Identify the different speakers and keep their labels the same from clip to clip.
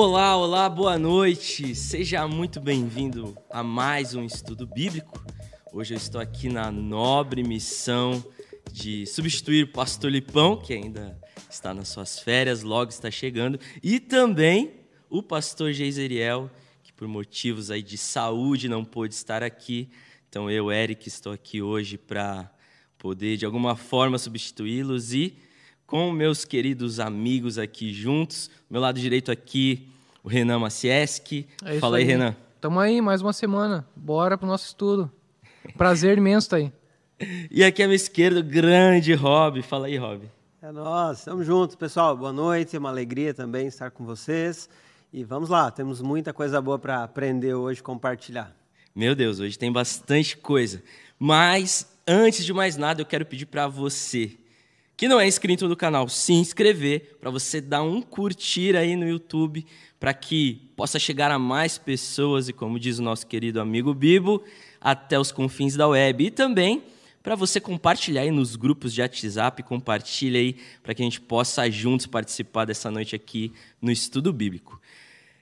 Speaker 1: Olá, olá, boa noite. Seja muito bem-vindo a mais um estudo bíblico. Hoje eu estou aqui na nobre missão de substituir o pastor Lipão, que ainda está nas suas férias, logo está chegando, e também o pastor Geiseriel, que por motivos aí de saúde não pôde estar aqui. Então eu, Eric, estou aqui hoje para poder de alguma forma substituí-los e com meus queridos amigos aqui juntos. Meu lado direito aqui, o Renan Macieski.
Speaker 2: É
Speaker 1: Fala aí,
Speaker 2: aí,
Speaker 1: Renan.
Speaker 2: Tamo aí, mais uma semana. Bora pro nosso estudo. Prazer imenso tá aí.
Speaker 1: E aqui à minha esquerda, o grande Rob. Fala aí, Rob.
Speaker 3: É nós, estamos juntos, pessoal. Boa noite, é uma alegria também estar com vocês. E vamos lá, temos muita coisa boa para aprender hoje, compartilhar.
Speaker 1: Meu Deus, hoje tem bastante coisa. Mas antes de mais nada, eu quero pedir para você que não é inscrito no canal, se inscrever, para você dar um curtir aí no YouTube, para que possa chegar a mais pessoas e, como diz o nosso querido amigo Bibo, até os confins da web. E também para você compartilhar aí nos grupos de WhatsApp, compartilha aí para que a gente possa juntos participar dessa noite aqui no Estudo Bíblico.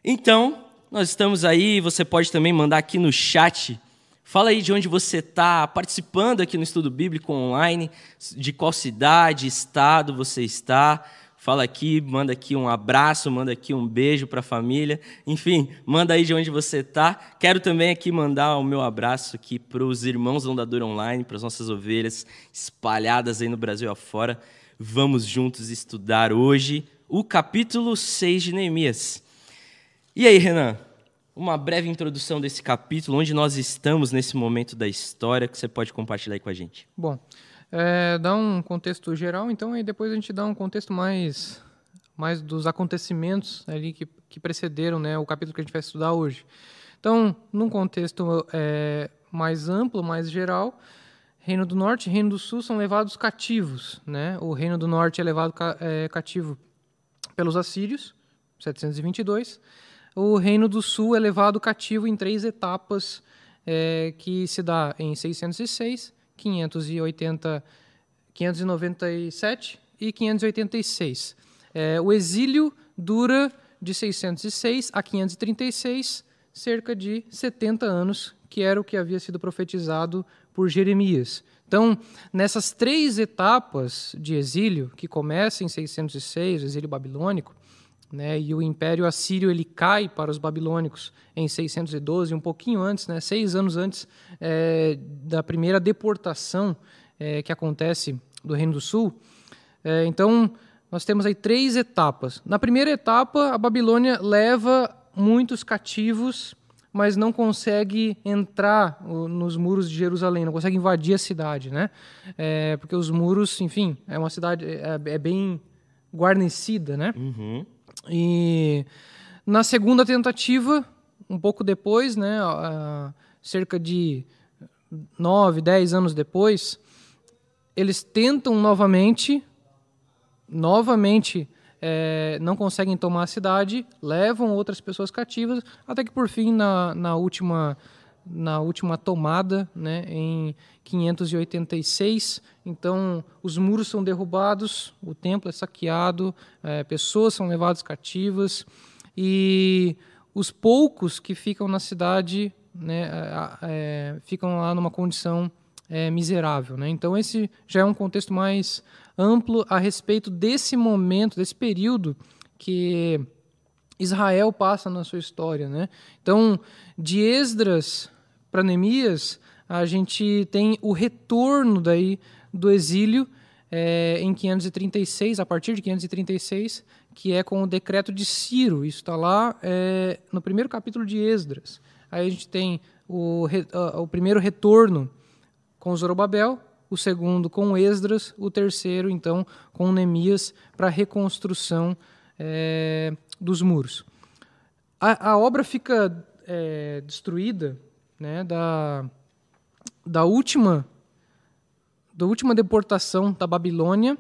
Speaker 1: Então, nós estamos aí, você pode também mandar aqui no chat Fala aí de onde você está participando aqui no estudo bíblico online, de qual cidade, estado você está. Fala aqui, manda aqui um abraço, manda aqui um beijo para a família. Enfim, manda aí de onde você está. Quero também aqui mandar o meu abraço aqui para os irmãos Ondador Online, para as nossas ovelhas espalhadas aí no Brasil afora. Vamos juntos estudar hoje o capítulo 6 de Neemias. E aí, Renan? uma breve introdução desse capítulo, onde nós estamos nesse momento da história, que você pode compartilhar aí com a gente.
Speaker 2: Bom, é, dá um contexto geral, então, e depois a gente dá um contexto mais, mais dos acontecimentos ali que, que precederam né, o capítulo que a gente vai estudar hoje. Então, num contexto é, mais amplo, mais geral, Reino do Norte e Reino do Sul são levados cativos. Né? O Reino do Norte é levado ca, é, cativo pelos assírios, 722, o Reino do Sul é levado cativo em três etapas, é, que se dá em 606, 580, 597 e 586. É, o exílio dura de 606 a 536, cerca de 70 anos, que era o que havia sido profetizado por Jeremias. Então, nessas três etapas de exílio, que começa em 606, o exílio babilônico, né? E o Império Assírio ele cai para os babilônicos em 612, um pouquinho antes, né? seis anos antes é, da primeira deportação é, que acontece do Reino do Sul. É, então, nós temos aí três etapas. Na primeira etapa, a Babilônia leva muitos cativos, mas não consegue entrar nos muros de Jerusalém, não consegue invadir a cidade, né? Porque os muros, enfim, é uma cidade é, é bem guarnecida, né?
Speaker 1: Uhum.
Speaker 2: E na segunda tentativa, um pouco depois, né, cerca de nove, dez anos depois, eles tentam novamente, novamente é, não conseguem tomar a cidade, levam outras pessoas cativas, até que por fim, na, na última na última tomada, né, em 586. Então, os muros são derrubados, o templo é saqueado, é, pessoas são levadas cativas e os poucos que ficam na cidade né, é, ficam lá numa condição é, miserável. Né? Então, esse já é um contexto mais amplo a respeito desse momento, desse período que Israel passa na sua história. Né? Então, de Esdras para Neemias, a gente tem o retorno daí do exílio é, em 536, a partir de 536, que é com o decreto de Ciro. Isso está lá é, no primeiro capítulo de Esdras. Aí a gente tem o, o primeiro retorno com Zorobabel, o segundo com Esdras, o terceiro, então, com Neemias, para a reconstrução é, dos muros. A, a obra fica é, destruída né, da, da última da última deportação da Babilônia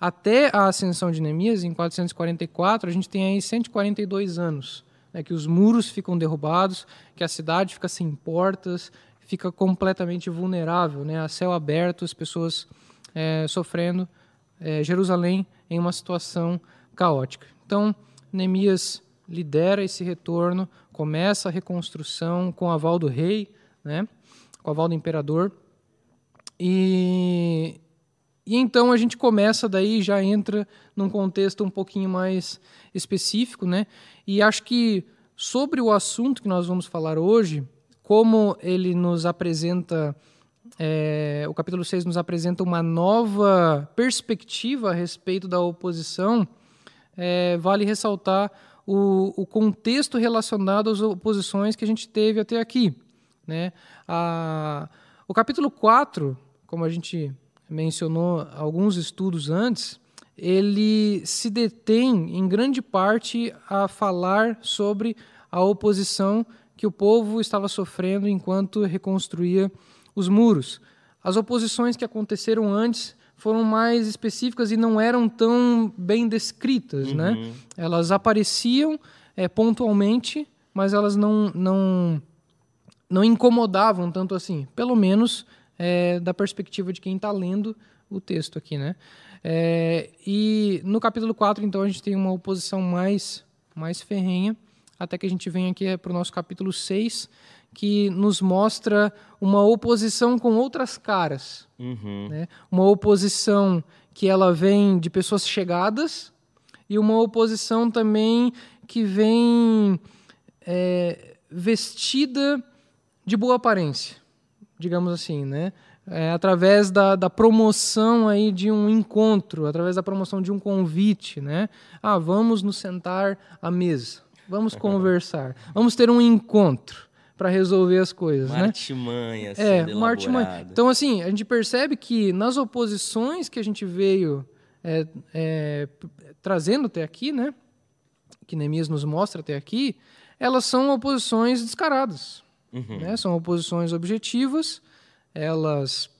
Speaker 2: até a ascensão de Neemias, em 444, a gente tem aí 142 anos, né, que os muros ficam derrubados, que a cidade fica sem portas, fica completamente vulnerável, né, a céu aberto, as pessoas é, sofrendo, é, Jerusalém em uma situação caótica. Então, Neemias lidera esse retorno, começa a reconstrução com o aval do rei, né? com o aval do imperador. E, e então a gente começa daí, já entra num contexto um pouquinho mais específico, né? E acho que sobre o assunto que nós vamos falar hoje, como ele nos apresenta, é, o capítulo 6 nos apresenta uma nova perspectiva a respeito da oposição, é, vale ressaltar o, o, contexto relacionado às oposições que a gente teve até aqui. Né? A, o capítulo 4, como a gente mencionou alguns estudos antes, ele se detém em grande parte a falar sobre a oposição que o povo estava sofrendo enquanto reconstruía os muros. As oposições que aconteceram antes foram mais específicas e não eram tão bem descritas, né? uhum. né? Elas apareciam é, pontualmente, mas elas não, não, não incomodavam tanto assim. Pelo menos é, da perspectiva de quem está lendo o texto aqui, né? É, e no capítulo 4, então, a gente tem uma oposição mais, mais ferrenha, até que a gente vem aqui para o nosso capítulo 6, que nos mostra uma oposição com outras caras. Uhum. Né? Uma oposição que ela vem de pessoas chegadas e uma oposição também que vem é, vestida de boa aparência digamos assim, né? É, através da, da, promoção aí de um encontro, através da promoção de um convite, né? Ah, vamos nos sentar à mesa, vamos conversar, vamos ter um encontro para resolver as coisas,
Speaker 1: uma
Speaker 2: né?
Speaker 1: Artimanha, assim,
Speaker 2: é, uma artimanha. Então, assim, a gente percebe que nas oposições que a gente veio é, é, trazendo até aqui, né? Que Neemias nos mostra até aqui, elas são oposições descaradas. Uhum. Né? São oposições objetivas, elas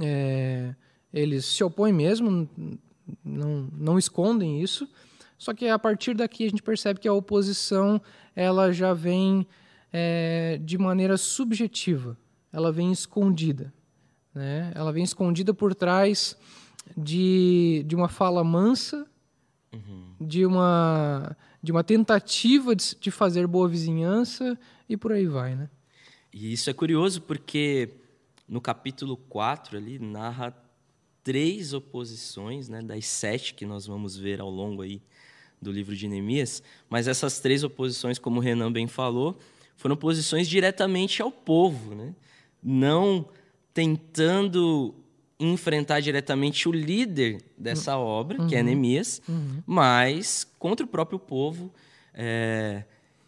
Speaker 2: é, eles se opõem mesmo, não, não escondem isso. Só que a partir daqui a gente percebe que a oposição ela já vem é, de maneira subjetiva, ela vem escondida. Né? Ela vem escondida por trás de, de uma fala mansa, uhum. de, uma, de uma tentativa de, de fazer boa vizinhança e por aí vai, né?
Speaker 1: E isso é curioso porque no capítulo 4 ali narra três oposições, né, das sete que nós vamos ver ao longo aí do livro de Neemias, mas essas três oposições, como o Renan bem falou, foram oposições diretamente ao povo, né? não tentando enfrentar diretamente o líder dessa obra, uhum. que é uhum. Neemias, uhum. mas contra o próprio povo, é,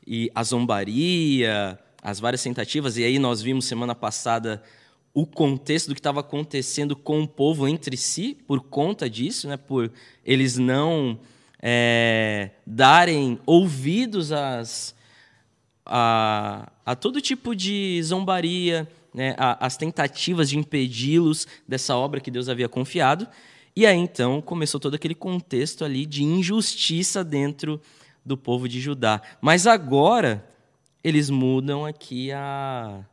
Speaker 1: e a zombaria, as várias tentativas, e aí nós vimos semana passada o contexto do que estava acontecendo com o povo entre si por conta disso, né? por eles não é, darem ouvidos às, a, a todo tipo de zombaria, né? as tentativas de impedi-los dessa obra que Deus havia confiado. E aí então começou todo aquele contexto ali de injustiça dentro do povo de Judá. Mas agora eles mudam aqui a,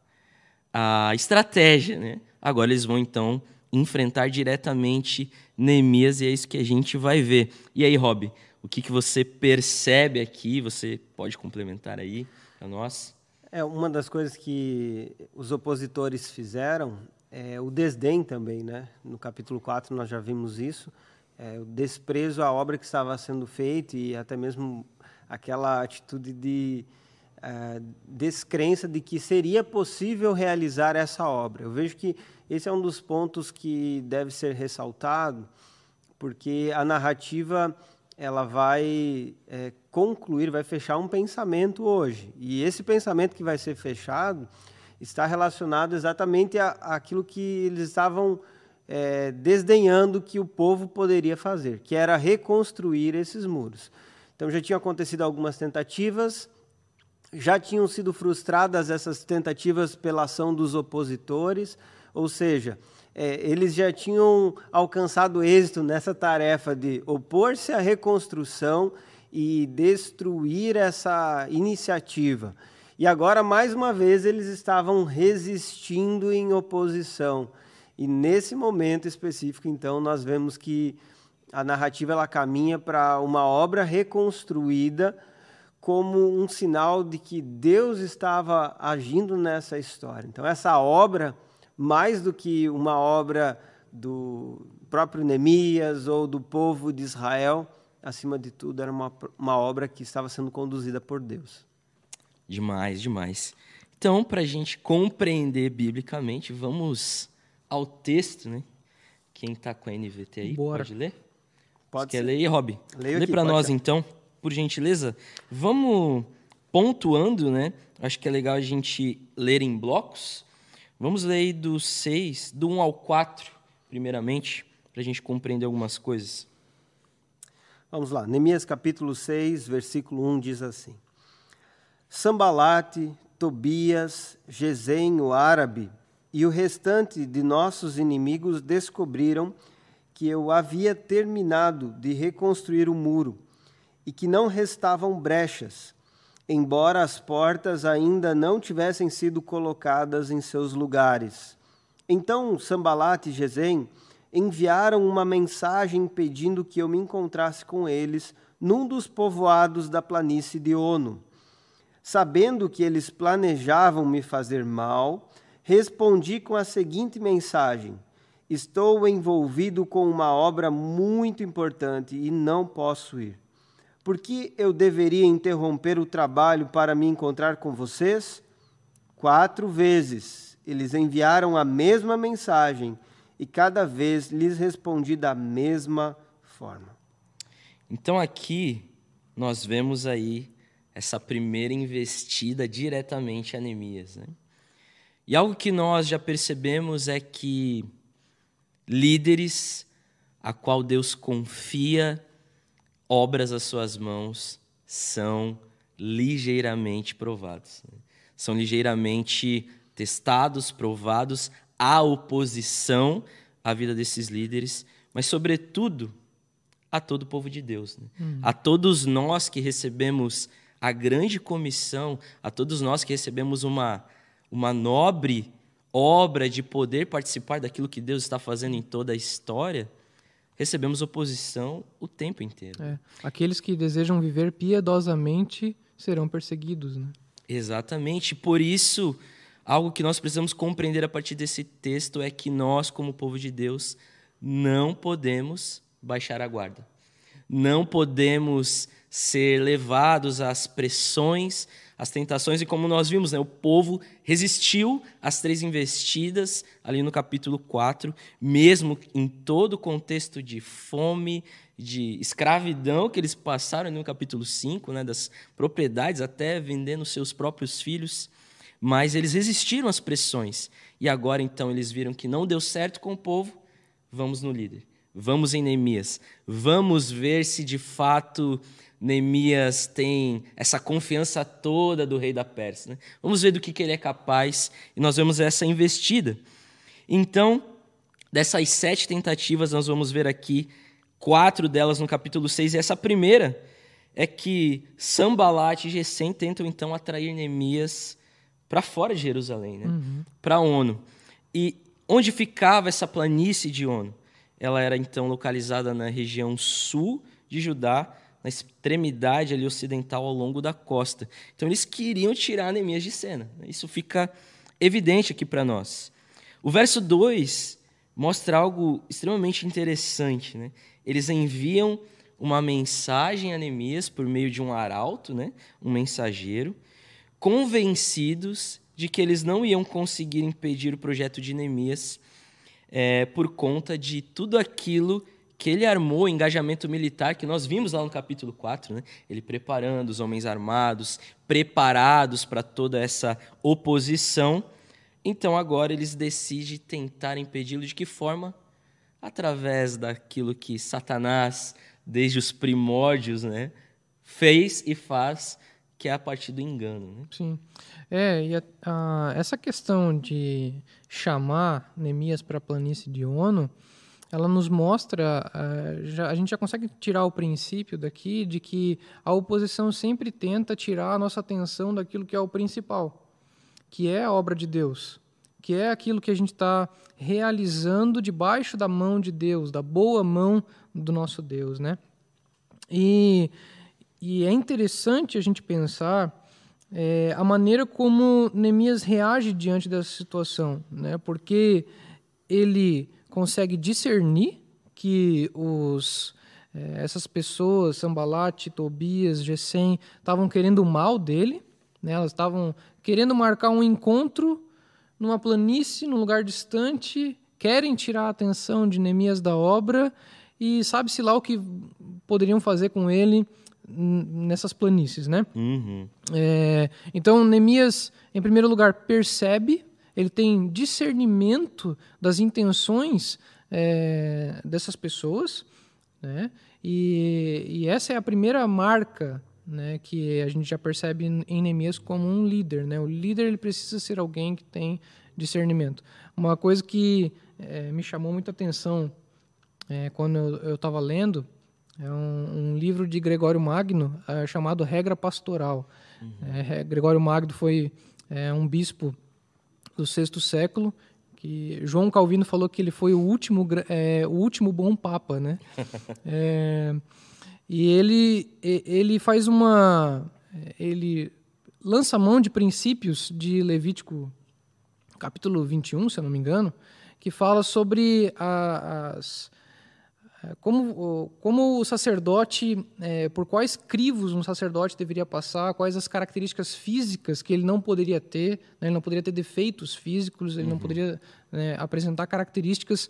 Speaker 1: a estratégia, né? Agora eles vão então enfrentar diretamente Neemias e é isso que a gente vai ver. E aí, Rob, o que, que você percebe aqui? Você pode complementar aí nós?
Speaker 3: É uma das coisas que os opositores fizeram é o desdém também, né? No capítulo 4 nós já vimos isso, é, o desprezo à obra que estava sendo feita e até mesmo aquela atitude de uh, descrença de que seria possível realizar essa obra. Eu vejo que esse é um dos pontos que deve ser ressaltado, porque a narrativa ela vai é, concluir, vai fechar um pensamento hoje. E esse pensamento que vai ser fechado está relacionado exatamente àquilo que eles estavam é, desdenhando que o povo poderia fazer, que era reconstruir esses muros. Então já tinham acontecido algumas tentativas, já tinham sido frustradas essas tentativas pela ação dos opositores, ou seja, é, eles já tinham alcançado êxito nessa tarefa de opor-se à reconstrução e destruir essa iniciativa. E agora, mais uma vez, eles estavam resistindo em oposição. E nesse momento específico, então, nós vemos que a narrativa ela caminha para uma obra reconstruída como um sinal de que Deus estava agindo nessa história. Então, essa obra, mais do que uma obra do próprio Neemias ou do povo de Israel, acima de tudo, era uma, uma obra que estava sendo conduzida por Deus.
Speaker 1: Demais, demais. Então, para a gente compreender biblicamente, vamos ao texto, né? Quem está com a NVT aí,
Speaker 2: Bora.
Speaker 1: pode ler?
Speaker 3: Pode
Speaker 1: Você
Speaker 3: ser.
Speaker 1: quer ler aí, Rob?
Speaker 3: Leio
Speaker 1: Lê para nós,
Speaker 3: ser.
Speaker 1: então, por gentileza. Vamos pontuando, né? Acho que é legal a gente ler em blocos. Vamos ler aí do 6, do 1 ao 4, primeiramente, para a gente compreender algumas coisas.
Speaker 3: Vamos lá, Neemias capítulo 6, versículo 1 diz assim: Sambalate, Tobias, Gesem, o árabe, e o restante de nossos inimigos descobriram que eu havia terminado de reconstruir o muro e que não restavam brechas, embora as portas ainda não tivessem sido colocadas em seus lugares. Então Sambalat e Gesem enviaram uma mensagem pedindo que eu me encontrasse com eles num dos povoados da planície de Ono. Sabendo que eles planejavam me fazer mal, respondi com a seguinte mensagem: Estou envolvido com uma obra muito importante e não posso ir. Por que eu deveria interromper o trabalho para me encontrar com vocês? Quatro vezes eles enviaram a mesma mensagem e cada vez lhes respondi da mesma forma.
Speaker 1: Então aqui nós vemos aí essa primeira investida diretamente a Neemias. Né? E algo que nós já percebemos é que líderes a qual Deus confia obras às suas mãos são ligeiramente provados. né? São ligeiramente testados, provados, há oposição à vida desses líderes, mas, sobretudo, a todo o povo de Deus. né? A todos nós que recebemos a grande comissão, a todos nós que recebemos uma, uma nobre obra de poder participar daquilo que Deus está fazendo em toda a história, recebemos oposição o tempo inteiro.
Speaker 2: É, aqueles que desejam viver piedosamente serão perseguidos, né?
Speaker 1: Exatamente. Por isso, algo que nós precisamos compreender a partir desse texto é que nós, como povo de Deus, não podemos baixar a guarda. Não podemos ser levados às pressões, às tentações, e como nós vimos, né, o povo resistiu às três investidas, ali no capítulo 4, mesmo em todo o contexto de fome, de escravidão que eles passaram no capítulo 5, né, das propriedades, até vendendo seus próprios filhos, mas eles resistiram às pressões. E agora, então, eles viram que não deu certo com o povo, vamos no líder. Vamos em Neemias. Vamos ver se de fato Neemias tem essa confiança toda do rei da Pérsia. né? Vamos ver do que, que ele é capaz e nós vemos essa investida. Então, dessas sete tentativas, nós vamos ver aqui quatro delas no capítulo 6. E essa primeira é que Sambalat e Gesem tentam então atrair Neemias para fora de Jerusalém, né? para ONU. E onde ficava essa planície de ONU? Ela era então localizada na região sul de Judá, na extremidade ali ocidental ao longo da costa. Então eles queriam tirar Neemias de cena. Isso fica evidente aqui para nós. O verso 2 mostra algo extremamente interessante. Né? Eles enviam uma mensagem a Neemias por meio de um arauto, né? um mensageiro, convencidos de que eles não iam conseguir impedir o projeto de Neemias é, por conta de tudo aquilo que ele armou, engajamento militar, que nós vimos lá no capítulo 4, né? ele preparando os homens armados, preparados para toda essa oposição. Então agora eles decidem tentar impedi-lo de que forma? Através daquilo que Satanás, desde os primórdios, né, fez e faz, que é a partir do engano. Né?
Speaker 2: Sim. É, e a, a, essa questão de chamar Neemias para a planície de ONU, ela nos mostra, uh, já, a gente já consegue tirar o princípio daqui de que a oposição sempre tenta tirar a nossa atenção daquilo que é o principal, que é a obra de Deus, que é aquilo que a gente está realizando debaixo da mão de Deus, da boa mão do nosso Deus, né? E e é interessante a gente pensar é, a maneira como Neemias reage diante dessa situação, né? porque ele consegue discernir que os, é, essas pessoas, Sambalat, Tobias, Gesem, estavam querendo o mal dele, né? elas estavam querendo marcar um encontro numa planície, num lugar distante, querem tirar a atenção de Neemias da obra e sabe-se lá o que poderiam fazer com ele nessas planícies, né?
Speaker 1: Uhum.
Speaker 2: É, então, Neemias, em primeiro lugar, percebe, ele tem discernimento das intenções é, dessas pessoas, né? E, e, essa é a primeira marca né, que a gente já percebe em Neemias como um líder, né? O líder ele precisa ser alguém que tem discernimento. Uma coisa que é, me chamou muita atenção é, quando eu estava lendo é um, um, livro de Gregório Magno é, chamado Regra Pastoral. Uhum. É, Gregório Magno foi é, um bispo do sexto século que João Calvino falou que ele foi o último é, o último bom papa, né? É, e ele ele faz uma ele lança mão de princípios de Levítico capítulo 21, se eu não me engano, que fala sobre a, as como, como o sacerdote, é, por quais crivos um sacerdote deveria passar, quais as características físicas que ele não poderia ter, né? ele não poderia ter defeitos físicos, ele uhum. não poderia né, apresentar características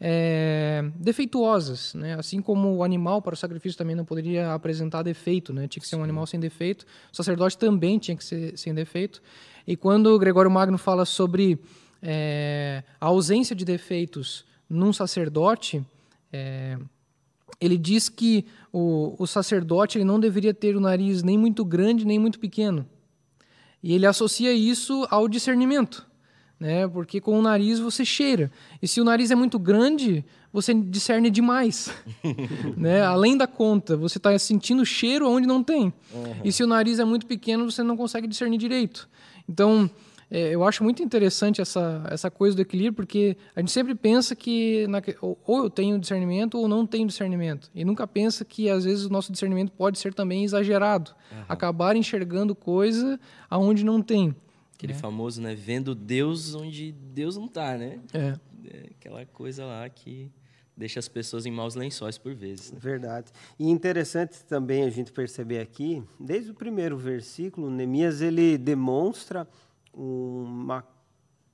Speaker 2: é, defeituosas, né? assim como o animal para o sacrifício também não poderia apresentar defeito, né? tinha que ser um animal sem defeito, o sacerdote também tinha que ser sem defeito. E quando Gregório Magno fala sobre é, a ausência de defeitos num sacerdote, é, ele diz que o, o sacerdote ele não deveria ter o nariz nem muito grande nem muito pequeno. E ele associa isso ao discernimento, né? Porque com o nariz você cheira. E se o nariz é muito grande, você discerne demais, né? Além da conta, você está sentindo cheiro onde não tem. Uhum. E se o nariz é muito pequeno, você não consegue discernir direito. Então, eu acho muito interessante essa, essa coisa do equilíbrio, porque a gente sempre pensa que na, ou, ou eu tenho discernimento ou não tenho discernimento. E nunca pensa que, às vezes, o nosso discernimento pode ser também exagerado. Uhum. Acabar enxergando coisa aonde não tem.
Speaker 1: Aquele né? famoso, né? Vendo Deus onde Deus não está, né?
Speaker 2: É.
Speaker 1: é. Aquela coisa lá que deixa as pessoas em maus lençóis por vezes. Né?
Speaker 3: Verdade. E interessante também a gente perceber aqui, desde o primeiro versículo, Neemias ele demonstra uma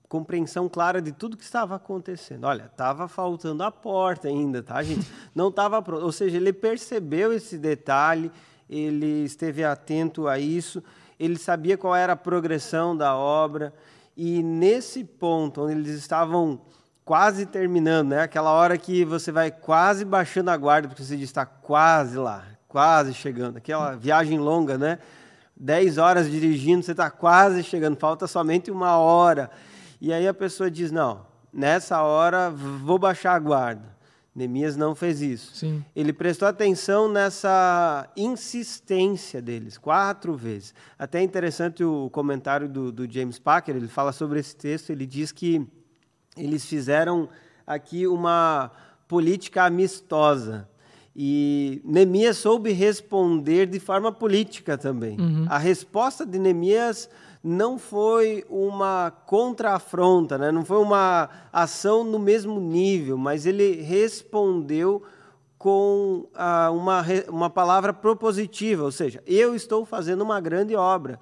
Speaker 3: compreensão clara de tudo que estava acontecendo. Olha, estava faltando a porta ainda, tá, gente? Não estava pronto. Ou seja, ele percebeu esse detalhe, ele esteve atento a isso, ele sabia qual era a progressão da obra, e nesse ponto, onde eles estavam quase terminando, né? Aquela hora que você vai quase baixando a guarda, porque você está quase lá, quase chegando. Aquela viagem longa, né? 10 horas dirigindo, você está quase chegando, falta somente uma hora. E aí a pessoa diz: Não, nessa hora vou baixar a guarda. Neemias não fez isso.
Speaker 2: Sim.
Speaker 3: Ele prestou atenção nessa insistência deles, quatro vezes. Até interessante o comentário do, do James Packer, ele fala sobre esse texto, ele diz que eles fizeram aqui uma política amistosa. E Neemias soube responder de forma política também.
Speaker 2: Uhum.
Speaker 3: A resposta de Neemias não foi uma contra-afronta, né? não foi uma ação no mesmo nível, mas ele respondeu com ah, uma, uma palavra propositiva, ou seja, eu estou fazendo uma grande obra.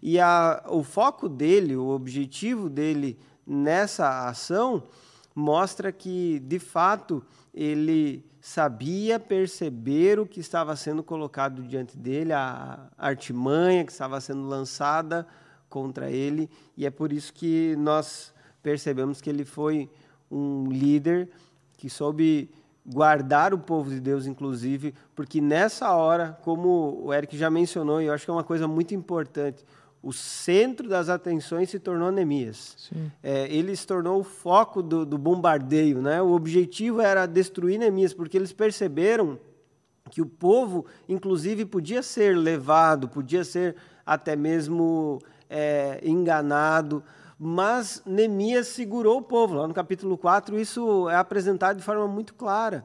Speaker 3: E a, o foco dele, o objetivo dele nessa ação, mostra que, de fato, ele sabia perceber o que estava sendo colocado diante dele, a artimanha que estava sendo lançada contra ele, e é por isso que nós percebemos que ele foi um líder que soube guardar o povo de Deus, inclusive, porque nessa hora, como o Eric já mencionou, e eu acho que é uma coisa muito importante, o centro das atenções se tornou Neemias. É, ele se tornou o foco do, do, bombardeio. Né? O objetivo era destruir Neemias, porque eles perceberam que o povo, inclusive, podia ser levado, podia ser até mesmo é, enganado, mas Neemias segurou o povo. Lá no capítulo 4, isso é apresentado de forma muito clara.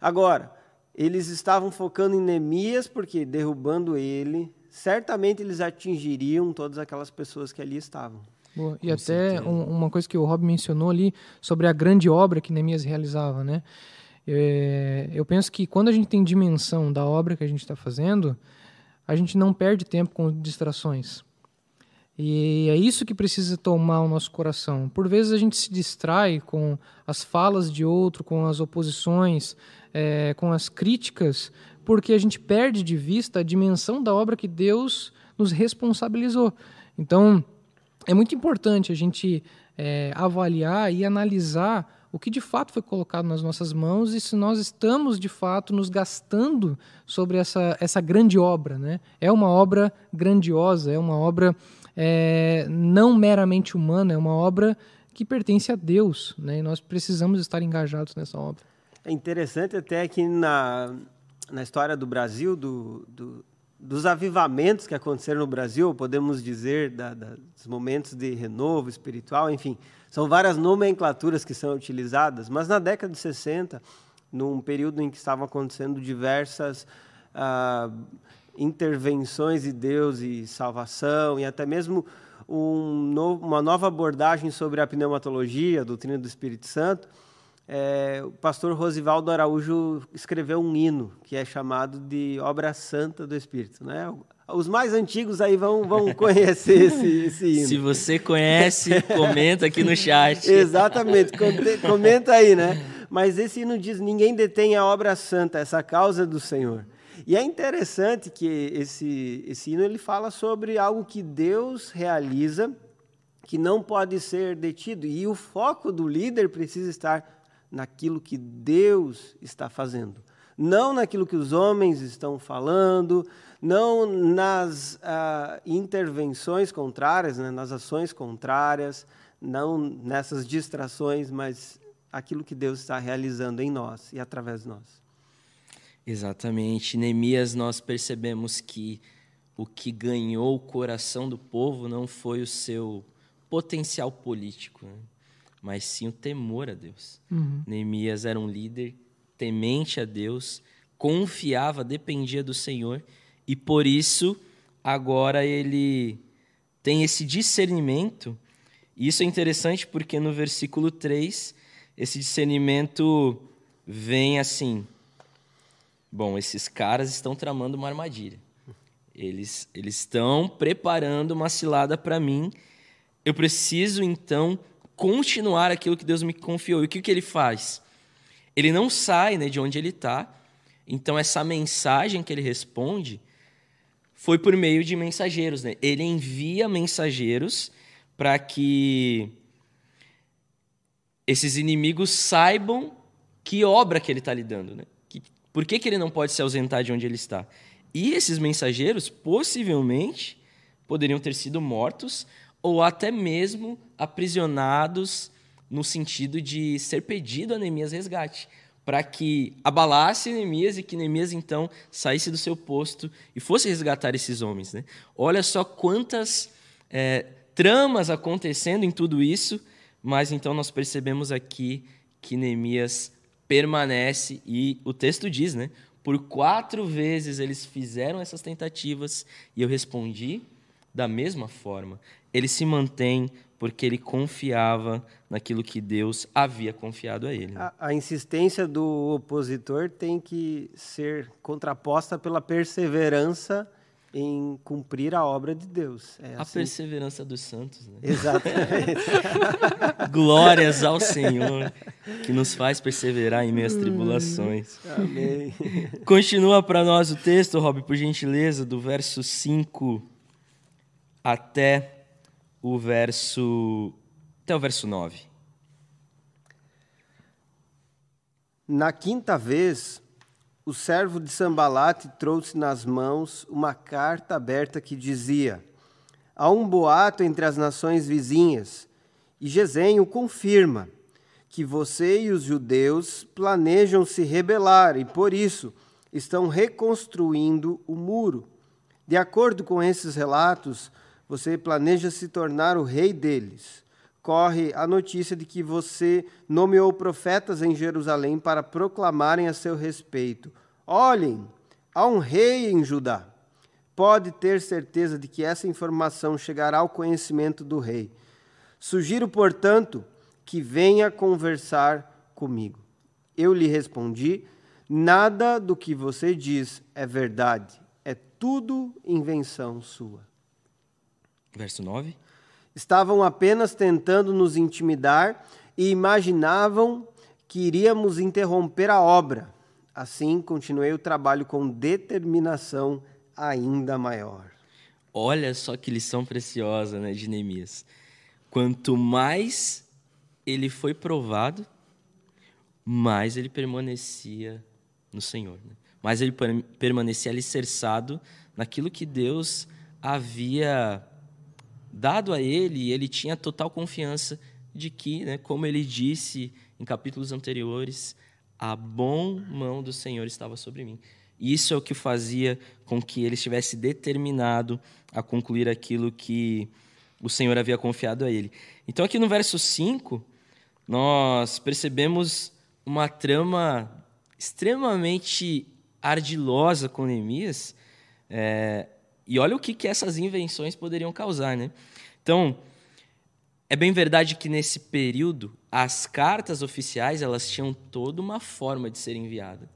Speaker 3: Agora, eles estavam focando em Neemias, porque derrubando ele, certamente eles atingiriam todas aquelas pessoas que ali estavam.
Speaker 2: Boa. E Com até um, uma coisa que o Rob mencionou ali sobre a grande obra que Neemias realizava, né? É, eu penso que quando a gente tem dimensão da obra que a gente está fazendo, a gente não perde tempo com distrações. E é isso que precisa tomar o nosso coração. Por vezes a gente se distrai com as falas de outro, com as oposições, é, com as críticas, porque a gente perde de vista a dimensão da obra que Deus nos responsabilizou. Então, é muito importante a gente é, avaliar e analisar o que de fato foi colocado nas nossas mãos e se nós estamos de fato nos gastando sobre essa, essa grande obra. Né? É uma obra grandiosa, é uma obra é, não meramente humana, é uma obra que pertence a Deus né? e nós precisamos estar engajados nessa obra.
Speaker 3: É interessante até que na, na história do Brasil, do, do, dos avivamentos que aconteceram no Brasil, podemos dizer, da, da, dos momentos de renovo espiritual, enfim, são várias nomenclaturas que são utilizadas, mas na década de 60, num período em que estavam acontecendo diversas ah, intervenções de Deus e salvação, e até mesmo um uma nova abordagem sobre a pneumatologia, a doutrina do Espírito Santo, é, o pastor Rosivaldo Araújo escreveu um hino que é chamado de Obra Santa do Espírito. Né? Os mais antigos aí vão, vão conhecer esse, esse hino.
Speaker 1: Se você conhece, comenta aqui no chat.
Speaker 3: Exatamente, comenta aí, né? Mas esse hino diz: ninguém detém a obra santa, essa causa do Senhor. E é interessante que esse, esse hino ele fala sobre algo que Deus realiza que não pode ser detido. E o foco do líder precisa estar naquilo que Deus está fazendo, não naquilo que os homens estão falando, não nas ah, intervenções contrárias, né, nas ações contrárias, não nessas distrações, mas aquilo que Deus está realizando em nós e através de nós.
Speaker 1: Exatamente. Neemias, nós percebemos que o que ganhou o coração do povo não foi o seu potencial político. Né? Mas sim o temor a Deus. Uhum. Neemias era um líder temente a Deus, confiava, dependia do Senhor, e por isso agora ele tem esse discernimento. E isso é interessante porque no versículo 3, esse discernimento vem assim: bom, esses caras estão tramando uma armadilha. Eles, eles estão preparando uma cilada para mim. Eu preciso então continuar aquilo que Deus me confiou. E o que, que ele faz? Ele não sai né, de onde ele está. Então, essa mensagem que ele responde foi por meio de mensageiros. Né? Ele envia mensageiros para que esses inimigos saibam que obra que ele está lidando. Né? Que, por que, que ele não pode se ausentar de onde ele está? E esses mensageiros, possivelmente, poderiam ter sido mortos ou até mesmo aprisionados no sentido de ser pedido a Neemias resgate, para que abalasse Neemias e que Neemias então saísse do seu posto e fosse resgatar esses homens. Né? Olha só quantas é, tramas acontecendo em tudo isso, mas então nós percebemos aqui que Neemias permanece e o texto diz, né? Por quatro vezes eles fizeram essas tentativas e eu respondi da mesma forma. Ele se mantém porque ele confiava naquilo que Deus havia confiado a ele.
Speaker 3: A, a, insistência do opositor tem que ser contraposta pela perseverança em cumprir a obra de Deus.
Speaker 1: É a assim. perseverança dos santos. Né?
Speaker 3: Exatamente.
Speaker 1: Glórias ao Senhor, que nos faz perseverar em meias tribulações.
Speaker 3: Amém.
Speaker 1: Continua para nós o texto, Rob, por gentileza, do verso 5 até o verso até o verso 9.
Speaker 3: Na quinta vez, o servo de Sambalate trouxe nas mãos uma carta aberta que dizia: Há um boato entre as nações vizinhas, e Gesem o confirma que você e os judeus planejam se rebelar e por isso estão reconstruindo o muro. De acordo com esses relatos, você planeja se tornar o rei deles. Corre a notícia de que você nomeou profetas em Jerusalém para proclamarem a seu respeito: Olhem, há um rei em Judá. Pode ter certeza de que essa informação chegará ao conhecimento do rei. Sugiro, portanto, que venha conversar comigo. Eu lhe respondi: Nada do que você diz é verdade, é tudo invenção sua.
Speaker 1: Verso 9.
Speaker 3: Estavam apenas tentando nos intimidar e imaginavam que iríamos interromper a obra. Assim, continuei o trabalho com determinação ainda maior.
Speaker 1: Olha só que lição preciosa né, de Neemias. Quanto mais ele foi provado, mais ele permanecia no Senhor. Né? Mais ele permanecia alicerçado naquilo que Deus havia dado a ele, ele tinha total confiança de que, né, como ele disse em capítulos anteriores, a bom mão do Senhor estava sobre mim. Isso é o que fazia com que ele estivesse determinado a concluir aquilo que o Senhor havia confiado a ele. Então, aqui no verso 5, nós percebemos uma trama extremamente ardilosa com Neemias. É, e olha o que, que essas invenções poderiam causar. Né? Então, é bem verdade que nesse período as cartas oficiais elas tinham toda uma forma de ser enviada.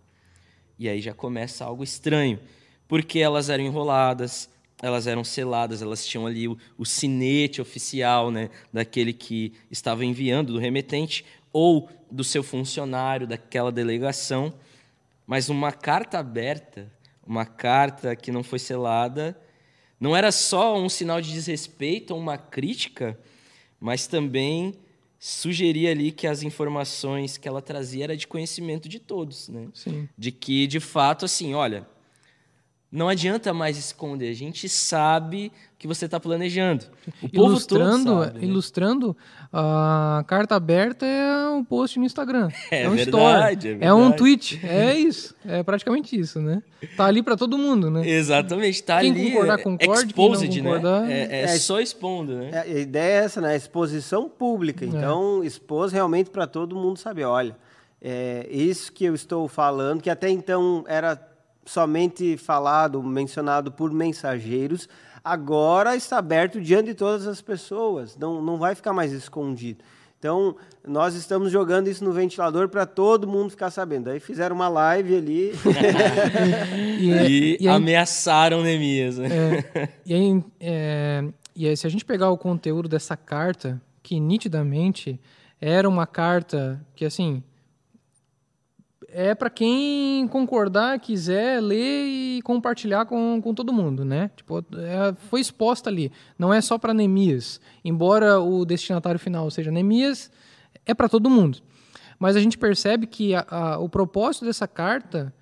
Speaker 1: E aí já começa algo estranho, porque elas eram enroladas, elas eram seladas, elas tinham ali o, o sinete oficial né, daquele que estava enviando, do remetente, ou do seu funcionário, daquela delegação. Mas uma carta aberta, uma carta que não foi selada, não era só um sinal de desrespeito ou uma crítica, mas também sugeria ali que as informações que ela trazia era de conhecimento de todos, né?
Speaker 2: Sim.
Speaker 1: De que, de fato, assim, olha, não adianta mais esconder. A gente sabe que você está planejando. O
Speaker 2: ilustrando,
Speaker 1: sabe, né?
Speaker 2: ilustrando, a carta aberta é um post no Instagram.
Speaker 1: É
Speaker 2: um
Speaker 1: verdade,
Speaker 2: story.
Speaker 1: é
Speaker 2: É um tweet. É isso. É praticamente isso, né? Tá ali para todo mundo, né?
Speaker 1: Exatamente, tá
Speaker 2: Quem
Speaker 1: ali.
Speaker 2: concordar,
Speaker 1: é,
Speaker 2: concorde, quem não
Speaker 1: exposed,
Speaker 2: concordar,
Speaker 1: né? É, é
Speaker 3: é-
Speaker 1: só expondo, né?
Speaker 3: É, a ideia é essa, né? Exposição pública. Então, expôs realmente para todo mundo saber. Olha, é, isso que eu estou falando, que até então era somente falado, mencionado por mensageiros, agora está aberto diante de todas as pessoas. Não, não vai ficar mais escondido. Então, nós estamos jogando isso no ventilador para todo mundo ficar sabendo. Aí fizeram uma live ali.
Speaker 2: E, é-
Speaker 1: E,
Speaker 2: e aí-
Speaker 1: ameaçaram Neemias?
Speaker 2: É, e, aí, é, e aí, se a gente pegar o conteúdo dessa carta, que nitidamente era uma carta que, assim, é para quem concordar, quiser ler e compartilhar com, com todo mundo, né? Tipo, é, foi exposta ali. Não é só para Neemias. Embora o destinatário final seja Neemias, é para todo mundo. Mas a gente percebe que a- a- o propósito dessa carta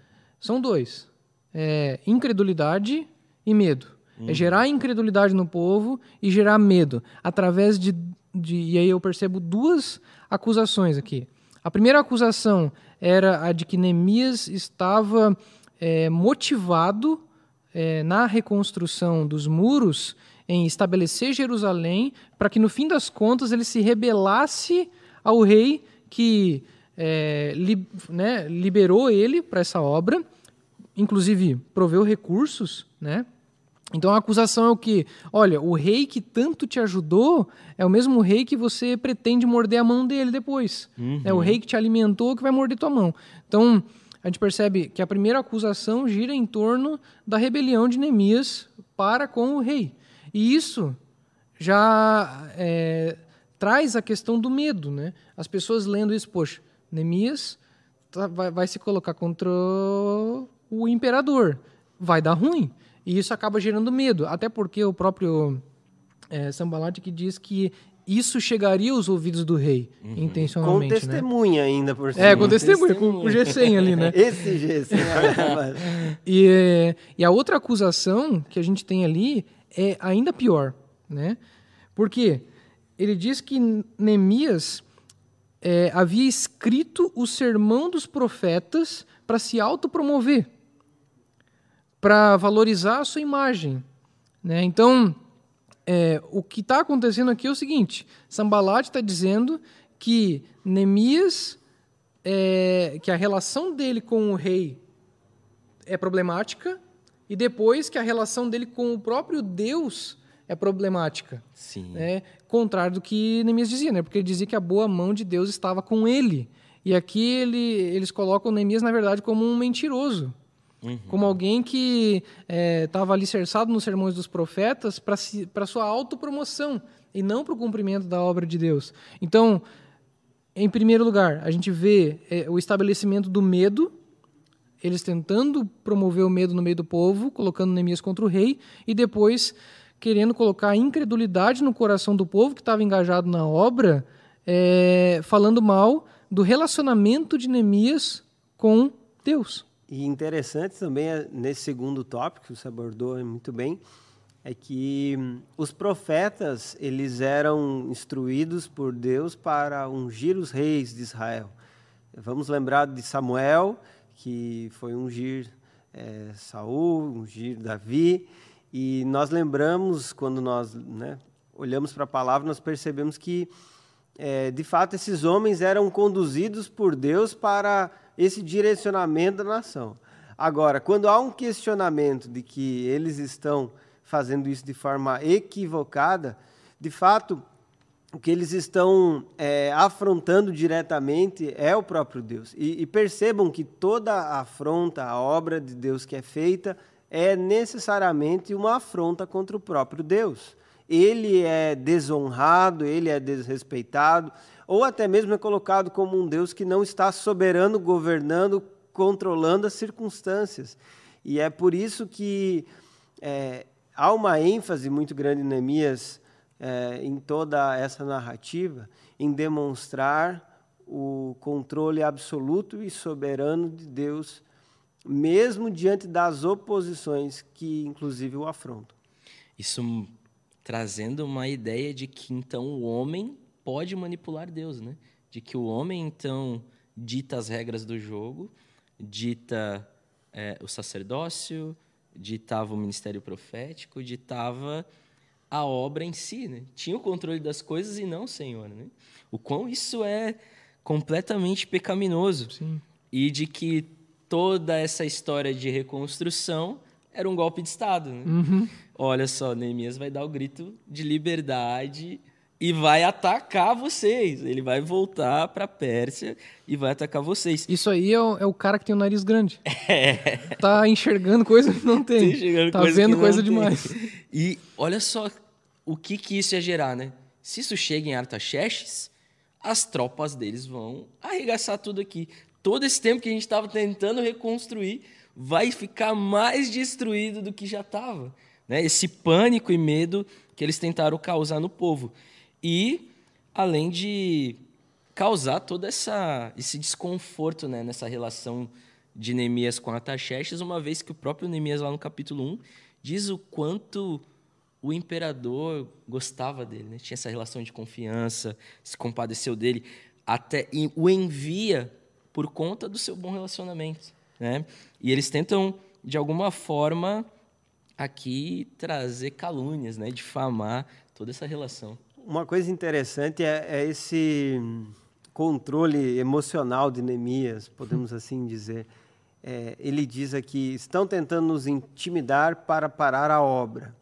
Speaker 2: são dois: é incredulidade e medo. É gerar incredulidade no povo e gerar medo através de, de. E aí eu percebo duas acusações aqui. A primeira acusação era a de que Neemias estava é, motivado é, na reconstrução dos muros em estabelecer Jerusalém para que no fim das contas ele se rebelasse ao rei que é, li- né, liberou ele para essa obra, inclusive proveu recursos, né? Então a acusação é o que? Olha, o rei que tanto te ajudou é o mesmo rei que você pretende morder a mão dele depois. É o rei que te alimentou que vai morder tua mão. Então a gente percebe que a primeira acusação gira em torno da rebelião de Neemias para com o rei. E isso já é, traz a questão do medo, né? As pessoas lendo isso, poxa, Neemias tá- vai, vai se colocar contra o imperador, vai dar ruim. E isso acaba gerando medo, até porque o próprio é, Sambalat que diz que isso chegaria aos ouvidos do rei,
Speaker 3: com
Speaker 2: intencionalmente, né?
Speaker 3: testemunha ainda por cima.
Speaker 2: É, com testemunha, com, com G100 ali, né?
Speaker 3: Esse gesto.
Speaker 2: E, é, e a outra acusação que a gente tem ali é ainda pior, né? Porque ele diz que Neemias é, havia escrito o sermão dos profetas para se autopromover, para valorizar a sua imagem. Né? Então, é, o que está acontecendo aqui é o seguinte: Sambalat está dizendo que Neemias, é, que a relação dele com o rei é problemática e depois que a relação dele com o próprio Deus é problemática.
Speaker 1: Sim.
Speaker 2: Né? Contrário do que Neemias dizia, né? Porque ele dizia que a boa mão de Deus estava com ele. E aqui ele, eles colocam Neemias, na verdade, como um mentiroso. Uhum. Como alguém que estava é, alicerçado nos sermões dos profetas para si, sua autopromoção e não para o cumprimento da obra de Deus. Então, em primeiro lugar, a gente vê é, o estabelecimento do medo, eles tentando promover o medo no meio do povo, colocando Neemias contra o rei, e depois querendo colocar a incredulidade no coração do povo que estava engajado na obra, é, falando mal do relacionamento de Neemias com Deus.
Speaker 3: E interessante também, é, nesse segundo tópico, que você abordou muito bem, é que hum, os profetas eles eram instruídos por Deus para ungir os reis de Israel. Vamos lembrar de Samuel, que foi ungir é, Saul, ungir Davi, e nós lembramos quando nós né, olhamos para a palavra, nós percebemos que é, de fato esses homens eram conduzidos por Deus para esse direcionamento da nação. Agora, quando há um questionamento de que eles estão fazendo isso de forma equivocada, de fato, o que eles estão é, afrontando diretamente é o próprio Deus. E, e, percebam que toda afronta à obra de Deus que é feita é necessariamente uma afronta contra o próprio Deus. Ele é desonrado, ele é desrespeitado, ou até mesmo é colocado como um Deus que não está soberano, governando, controlando as circunstâncias. E é por isso que é, há uma ênfase muito grande em Neemias é, em toda essa narrativa em demonstrar o controle absoluto e soberano de Deus, mesmo diante das oposições que, inclusive, o afrontam.
Speaker 1: Isso trazendo uma ideia de que então o homem pode manipular Deus, né? De que o homem então dita as regras do jogo, dita é, o sacerdócio, ditava o ministério profético, ditava a obra em si, né? Tinha o controle das coisas e não o Senhor, né? O quão isso é completamente pecaminoso.
Speaker 2: Sim.
Speaker 1: E de que toda essa história de reconstrução era um golpe de Estado, né?
Speaker 2: Uhum.
Speaker 1: Olha só, Neemias vai dar o grito de liberdade e vai atacar vocês. Ele vai voltar para a Pérsia e vai atacar vocês.
Speaker 2: Isso aí é o, é o, cara que tem o nariz grande.
Speaker 1: É.
Speaker 2: Tá enxergando coisa que não tem.
Speaker 1: Tá,
Speaker 2: tá
Speaker 1: coisa
Speaker 2: vendo coisa
Speaker 1: tem.
Speaker 2: demais.
Speaker 1: E olha só o que, que isso ia gerar, né? Se isso chega em Artaxerxes, as tropas deles vão arregaçar tudo aqui. Todo esse tempo que a gente estava tentando reconstruir vai ficar mais destruído do que já estava. Né? Esse pânico e medo que eles tentaram causar no povo e além de causar todo essa, esse desconforto né, nessa relação de Neemias com Ataxerxes, uma vez que o próprio Neemias, lá no capítulo 1, diz o quanto o imperador gostava dele, né? tinha essa relação de confiança, se compadeceu dele, até o envia por conta do seu bom relacionamento. Né? E eles tentam, de alguma forma, aqui trazer calúnias, né? difamar toda essa relação.
Speaker 3: Uma coisa interessante é, é esse controle emocional de Neemias, podemos assim dizer. É, ele diz aqui: estão tentando nos intimidar para parar a obra.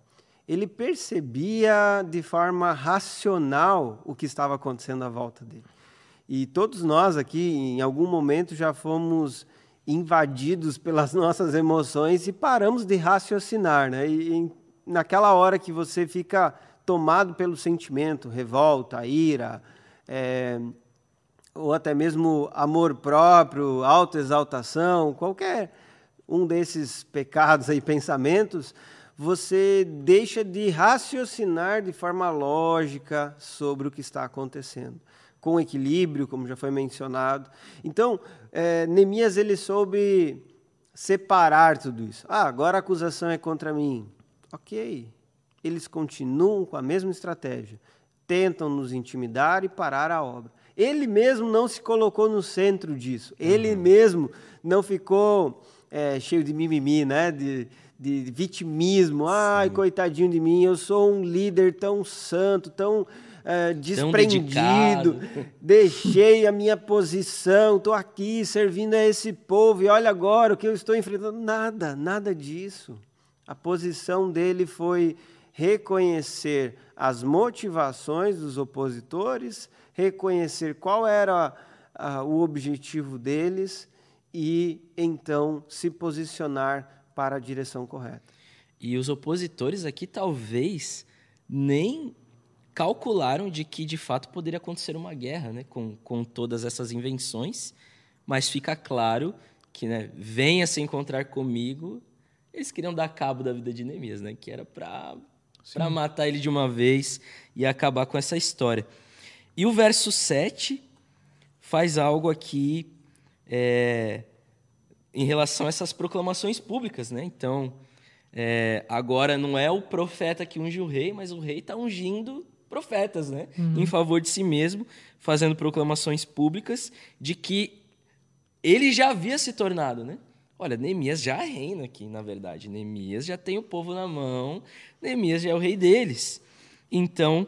Speaker 3: Ele percebia de forma racional o que estava acontecendo à volta dele. E todos nós aqui, em algum momento, já fomos invadidos pelas nossas emoções e paramos de raciocinar. Né? E, naquela hora que você fica tomado pelo sentimento, revolta, ira, é, ou até mesmo amor próprio, autoexaltação, qualquer um desses pecados e pensamentos, você deixa de raciocinar de forma lógica sobre o que está acontecendo, com equilíbrio, como já foi mencionado. Então, é, Neemias ele soube separar tudo isso. Ah, agora a acusação é contra mim. Ok, eles continuam com a mesma estratégia. Tentam nos intimidar e parar a obra. Ele mesmo não se colocou no centro disso. Ele uhum. mesmo não ficou é, cheio de mimimi, né? de, de vitimismo. Ai, coitadinho de mim, eu sou um líder tão santo, tão é, desprendido, deixei a minha posição, estou aqui servindo a esse povo e olha agora o que eu estou enfrentando. Nada, nada disso. A posição dele foi reconhecer as motivações dos opositores, reconhecer qual era a, o objetivo deles e então se posicionar para a direção correta.
Speaker 1: E os opositores aqui talvez nem calcularam de que de fato poderia acontecer uma guerra, né, com, com todas essas invenções, mas fica claro que, né, venha se encontrar comigo, eles queriam dar cabo da vida de Neemias, né, que era para para matar ele de uma vez e acabar com essa história. E o verso 7 faz algo aqui é, em relação a essas proclamações públicas, né? Então, é, agora não é o profeta que unge o rei, mas o rei está ungindo profetas, né? Uhum. Em favor de si mesmo, fazendo proclamações públicas de que ele já havia se tornado, né? Olha, Neemias já reina aqui, na verdade. Neemias já tem o povo na mão, Neemias já é o rei deles. Então,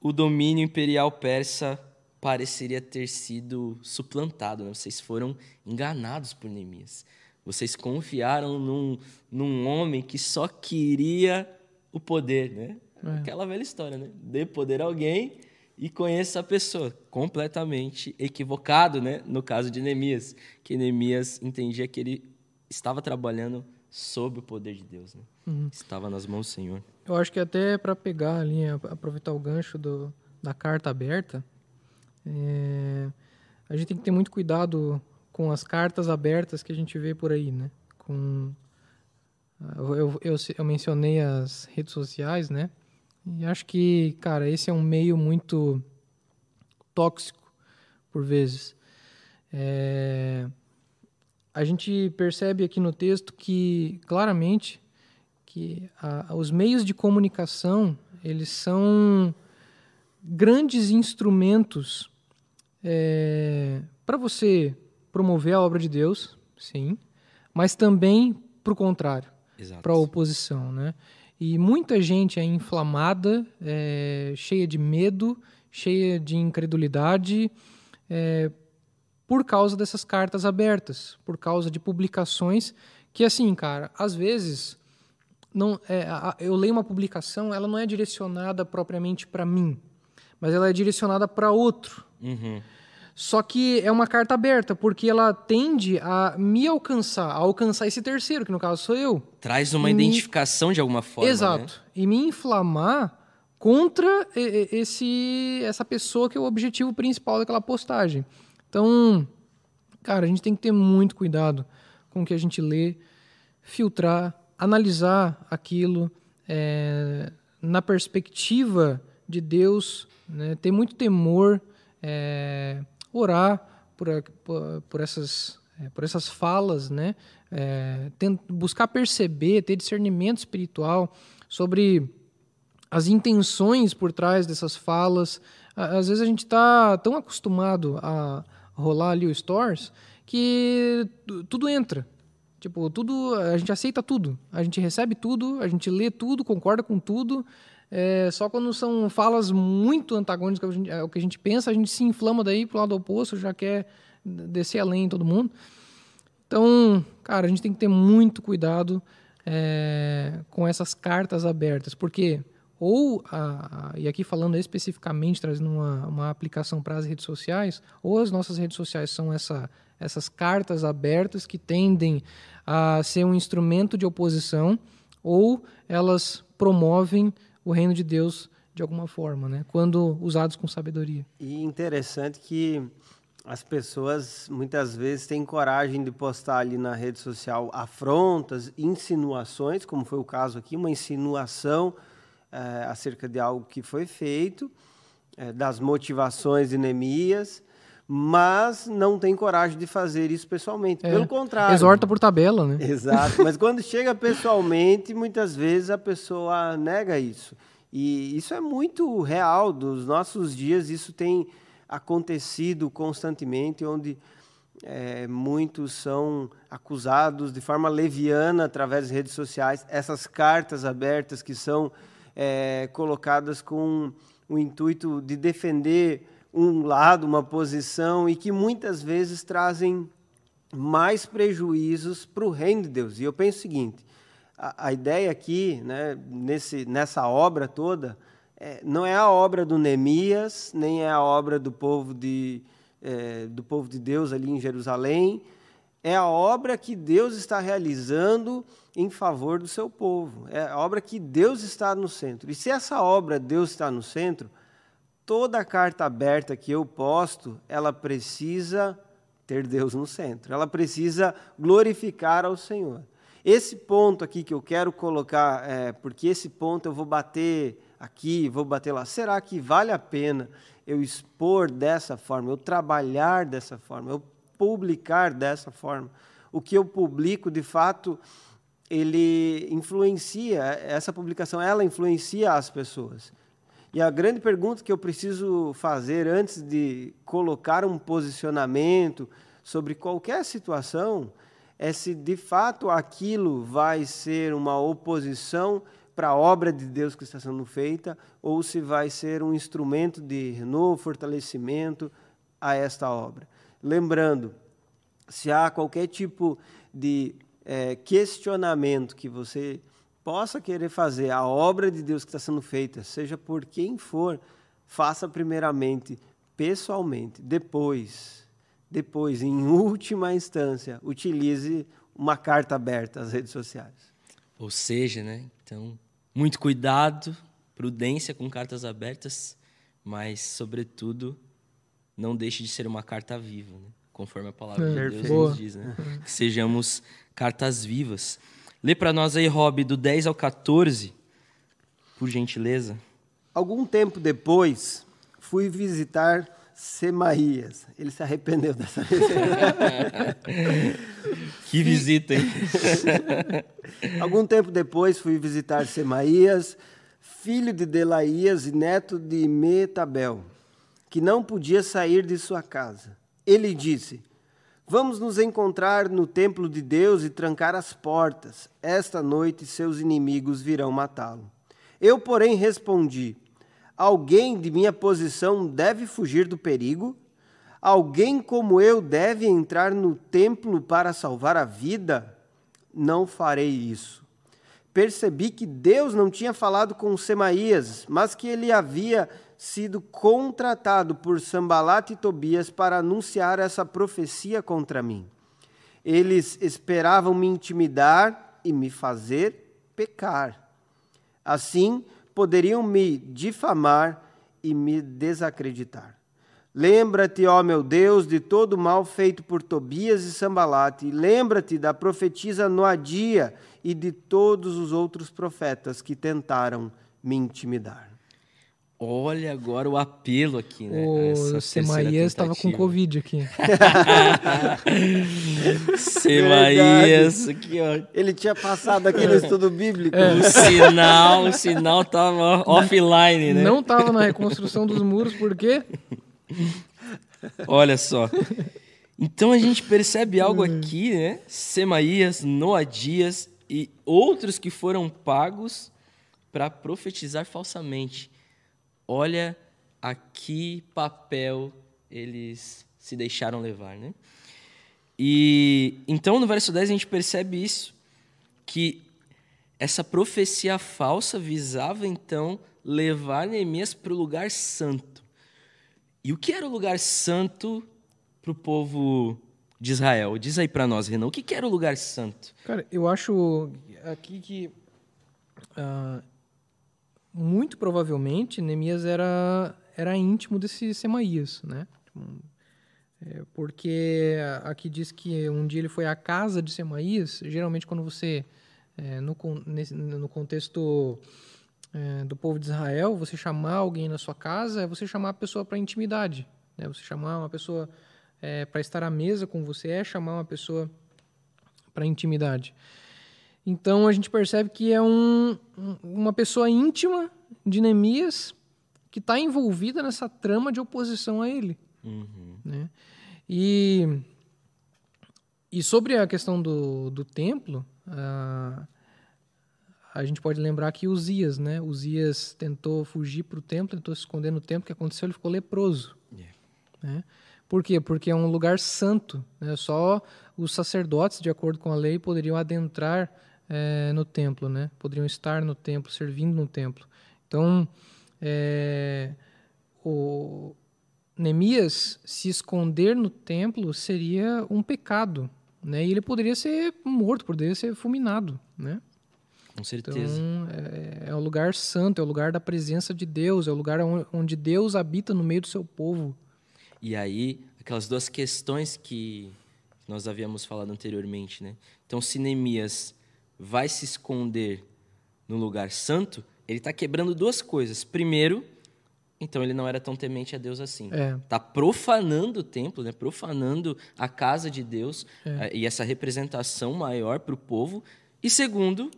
Speaker 1: o domínio imperial persa pareceria ter sido suplantado. Né? Vocês foram enganados por Neemias. Vocês confiaram num, num homem que só queria o poder, né? É. Aquela velha história, né? Dê poder a alguém e conheça a pessoa. Completamente equivocado, né? No caso de Neemias, que Neemias entendia que ele estava trabalhando sob o poder de Deus, né? Uhum. Estava nas mãos do Senhor.
Speaker 2: Eu acho que até para pegar ali, aproveitar o gancho do, da carta aberta, é, a gente tem que ter muito cuidado com as cartas abertas que a gente vê por aí, né? Com eu, eu, eu mencionei as redes sociais, né? E acho que, cara, esse é um meio muito tóxico por vezes. É, a gente percebe aqui no texto que claramente que a, os meios de comunicação eles são grandes instrumentos é, para você promover a obra de Deus, sim, mas também para o contrário, para a oposição, né? E muita gente é inflamada, é, cheia de medo, cheia de incredulidade, é, por causa dessas cartas abertas, por causa de publicações que, assim, cara, às vezes não é, eu leio uma publicação, ela não é direcionada propriamente para mim, mas ela é direcionada para outro. Uhum. Só que é uma carta aberta, porque ela tende a me alcançar, a alcançar esse terceiro, que no caso sou eu.
Speaker 1: Traz uma identificação de alguma forma.
Speaker 2: Exato. Né? E me inflamar contra esse, essa pessoa que é o objetivo principal daquela postagem. Então, cara, a gente tem que ter muito cuidado com o que a gente lê, filtrar, analisar aquilo é, na perspectiva de Deus, né? ter muito temor, é, orar por, por, essas, é, por essas falas, né? É, buscar perceber, ter discernimento espiritual sobre as intenções por trás dessas falas. Às vezes a gente está tão acostumado a rolar ali o stores que tudo entra. Tipo, tudo, a gente aceita tudo. A gente recebe tudo, a gente lê tudo, concorda com tudo. É, só quando são falas muito antagônicas ao que a gente pensa, a gente se inflama daí pro lado oposto, já quer descer além em todo mundo. Então, cara, a gente tem que ter muito cuidado é, com essas cartas abertas, porque ou, a, e aqui falando especificamente, trazendo uma, uma aplicação para as redes sociais, ou as nossas redes sociais são essa, essas cartas abertas que tendem a ser um instrumento de oposição, ou elas promovem o reino de Deus de alguma forma, né? quando usados com sabedoria.
Speaker 3: E interessante que as pessoas muitas vezes têm coragem de postar ali na rede social afrontas, insinuações, como foi o caso aqui, uma insinuação é, acerca de algo que foi feito, é, das motivações de Neemias, mas não tem coragem de fazer isso pessoalmente. É, Pelo contrário.
Speaker 2: Exorta por tabela, né?
Speaker 3: Exato. Mas quando chega pessoalmente, muitas vezes a pessoa nega isso. E isso é muito real. Dos nossos dias, isso tem acontecido constantemente, onde é, muitos são acusados de forma leviana através das redes sociais. Essas cartas abertas que são é, colocadas com o intuito de defender um lado, uma posição e que muitas vezes trazem mais prejuízos para o reino de Deus. E eu penso o seguinte: a, a ideia aqui, né, nesse, nessa obra toda, é, não é a obra do Neemias, nem é a obra do povo de, é, do povo de Deus ali em Jerusalém, é a obra que Deus está realizando em favor do seu povo. É a obra que Deus está no centro. E se essa obra Deus está no centro, toda carta aberta que eu posto, ela precisa ter Deus no centro. Ela precisa glorificar ao Senhor. Esse ponto aqui que eu quero colocar, é, porque esse ponto eu vou bater aqui, vou bater lá. Será que vale a pena eu expor dessa forma, eu trabalhar dessa forma, eu publicar dessa forma? O que eu publico, de fato, ele influencia, essa publicação, ela influencia as pessoas. E a grande pergunta que eu preciso fazer antes de colocar um posicionamento sobre qualquer situação é se de fato aquilo vai ser uma oposição para a obra de Deus que está sendo feita ou se vai ser um instrumento de renovo, fortalecimento a esta obra. Lembrando, se há qualquer tipo de é, questionamento que você possa querer fazer a obra de Deus que está sendo feita, seja por quem for, faça primeiramente pessoalmente, depois, depois, em última instância, utilize uma carta aberta às redes sociais.
Speaker 1: Ou seja, né? Então, muito cuidado, prudência com cartas abertas, mas, sobretudo, não deixe de ser uma carta viva, né? conforme a palavra é, de Deus nos diz. Né? Que sejamos cartas vivas. Lê para nós aí, Rob, do 10 ao 14, por gentileza.
Speaker 3: Algum tempo depois, fui visitar Semaías. Ele se arrependeu dessa vez.
Speaker 1: que visita, hein?
Speaker 3: Algum tempo depois, fui visitar Semaías, filho de Delaías e neto de Metabel, que não podia sair de sua casa. Ele disse: Vamos nos encontrar no templo de Deus e trancar as portas. Esta noite seus inimigos virão matá-lo. Eu, porém, respondi: Alguém de minha posição deve fugir do perigo? Alguém como eu deve entrar no templo para salvar a vida? Não farei isso. Percebi que Deus não tinha falado com Semaías, mas que ele havia sido contratado por Sambalat e Tobias para anunciar essa profecia contra mim. Eles esperavam me intimidar e me fazer pecar. Assim, poderiam me difamar e me desacreditar. Lembra-te, ó meu Deus, de todo o mal feito por Tobias e Sambalate, lembra-te da profetisa Noadia e de todos os outros profetas que tentaram me intimidar.
Speaker 1: Olha agora o apelo aqui, né?
Speaker 2: O Semaías estava com Covid aqui.
Speaker 1: Semaías, aqui, ó.
Speaker 3: Ele tinha passado aqui no estudo bíblico.
Speaker 1: É. O sinal, o sinal tava offline, né?
Speaker 2: Não estava na reconstrução dos muros, por quê?
Speaker 1: Olha só. Então a gente percebe algo aqui, né? Semaías, Noadias e outros que foram pagos para profetizar falsamente olha a que papel eles se deixaram levar, né? E então no verso 10 a gente percebe isso, que essa profecia falsa visava então levar Neemias para o lugar santo. E o que era o lugar santo para o povo de Israel? Diz aí para nós, Renan, o que era o lugar santo?
Speaker 2: Cara, eu acho aqui que uh, muito provavelmente Neemias era, era íntimo desse Semaías, né? Tipo, é, porque aqui diz que um dia ele foi à casa de Semaías. Geralmente, quando você, é, no, nesse, no contexto é, do povo de Israel, você chamar alguém na sua casa é você chamar a pessoa para intimidade. Né? Você chamar uma pessoa é, para estar à mesa com você é chamar uma pessoa para intimidade. Então a gente percebe que é um, uma pessoa íntima de Neemias que está envolvida nessa trama de oposição a ele. Uhum. Né? E, e sobre a questão do, do templo, a, a gente pode lembrar que Uzias, né? Uzias tentou fugir para o templo, tentou se esconder no templo. O que aconteceu? Ele ficou leproso.
Speaker 1: Yeah.
Speaker 2: Né? Por quê? Porque é um lugar santo. Né? Só os sacerdotes, de acordo com a lei, poderiam adentrar é, no templo, né? Poderiam estar no templo, servindo no templo. Então, é, o Neemias se esconder no templo seria um pecado, né? E ele poderia ser morto, poderia ser fulminado, né?
Speaker 1: Com certeza.
Speaker 2: Então, é, é o lugar santo, é o lugar da presença de Deus, é o lugar onde Deus habita no meio do seu povo.
Speaker 1: E aí, aquelas duas questões que nós havíamos falado anteriormente, né? Então, se Neemias vai se esconder no lugar santo, ele está quebrando duas coisas. Primeiro, então ele não era tão temente a Deus assim.
Speaker 2: É.
Speaker 1: Tá profanando o templo, né? Profanando a casa de Deus
Speaker 2: É.
Speaker 1: eh, e essa representação maior para o povo. E segundo,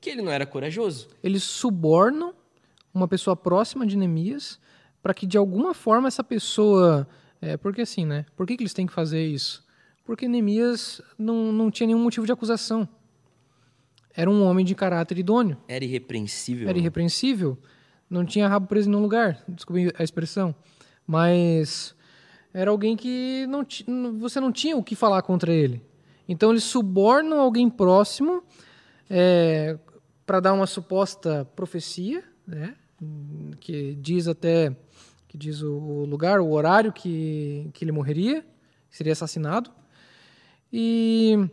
Speaker 1: que ele não era corajoso.
Speaker 2: Eles subornam uma pessoa próxima de Neemias para que de alguma forma essa pessoa. É, porque assim, né? Por que, que eles têm que fazer isso? Porque Neemias não, não tinha nenhum motivo de acusação. Era um homem de caráter idôneo,
Speaker 1: Era irrepreensível.
Speaker 2: era irrepreensível, não tinha rabo preso em nenhum lugar, desculpe a expressão. Mas era alguém que não você não tinha o que falar contra ele. Então eles subornam alguém próximo para dar uma suposta profecia, né? Que diz até que diz o, lugar, o horário que, que ele morreria, seria assassinado. E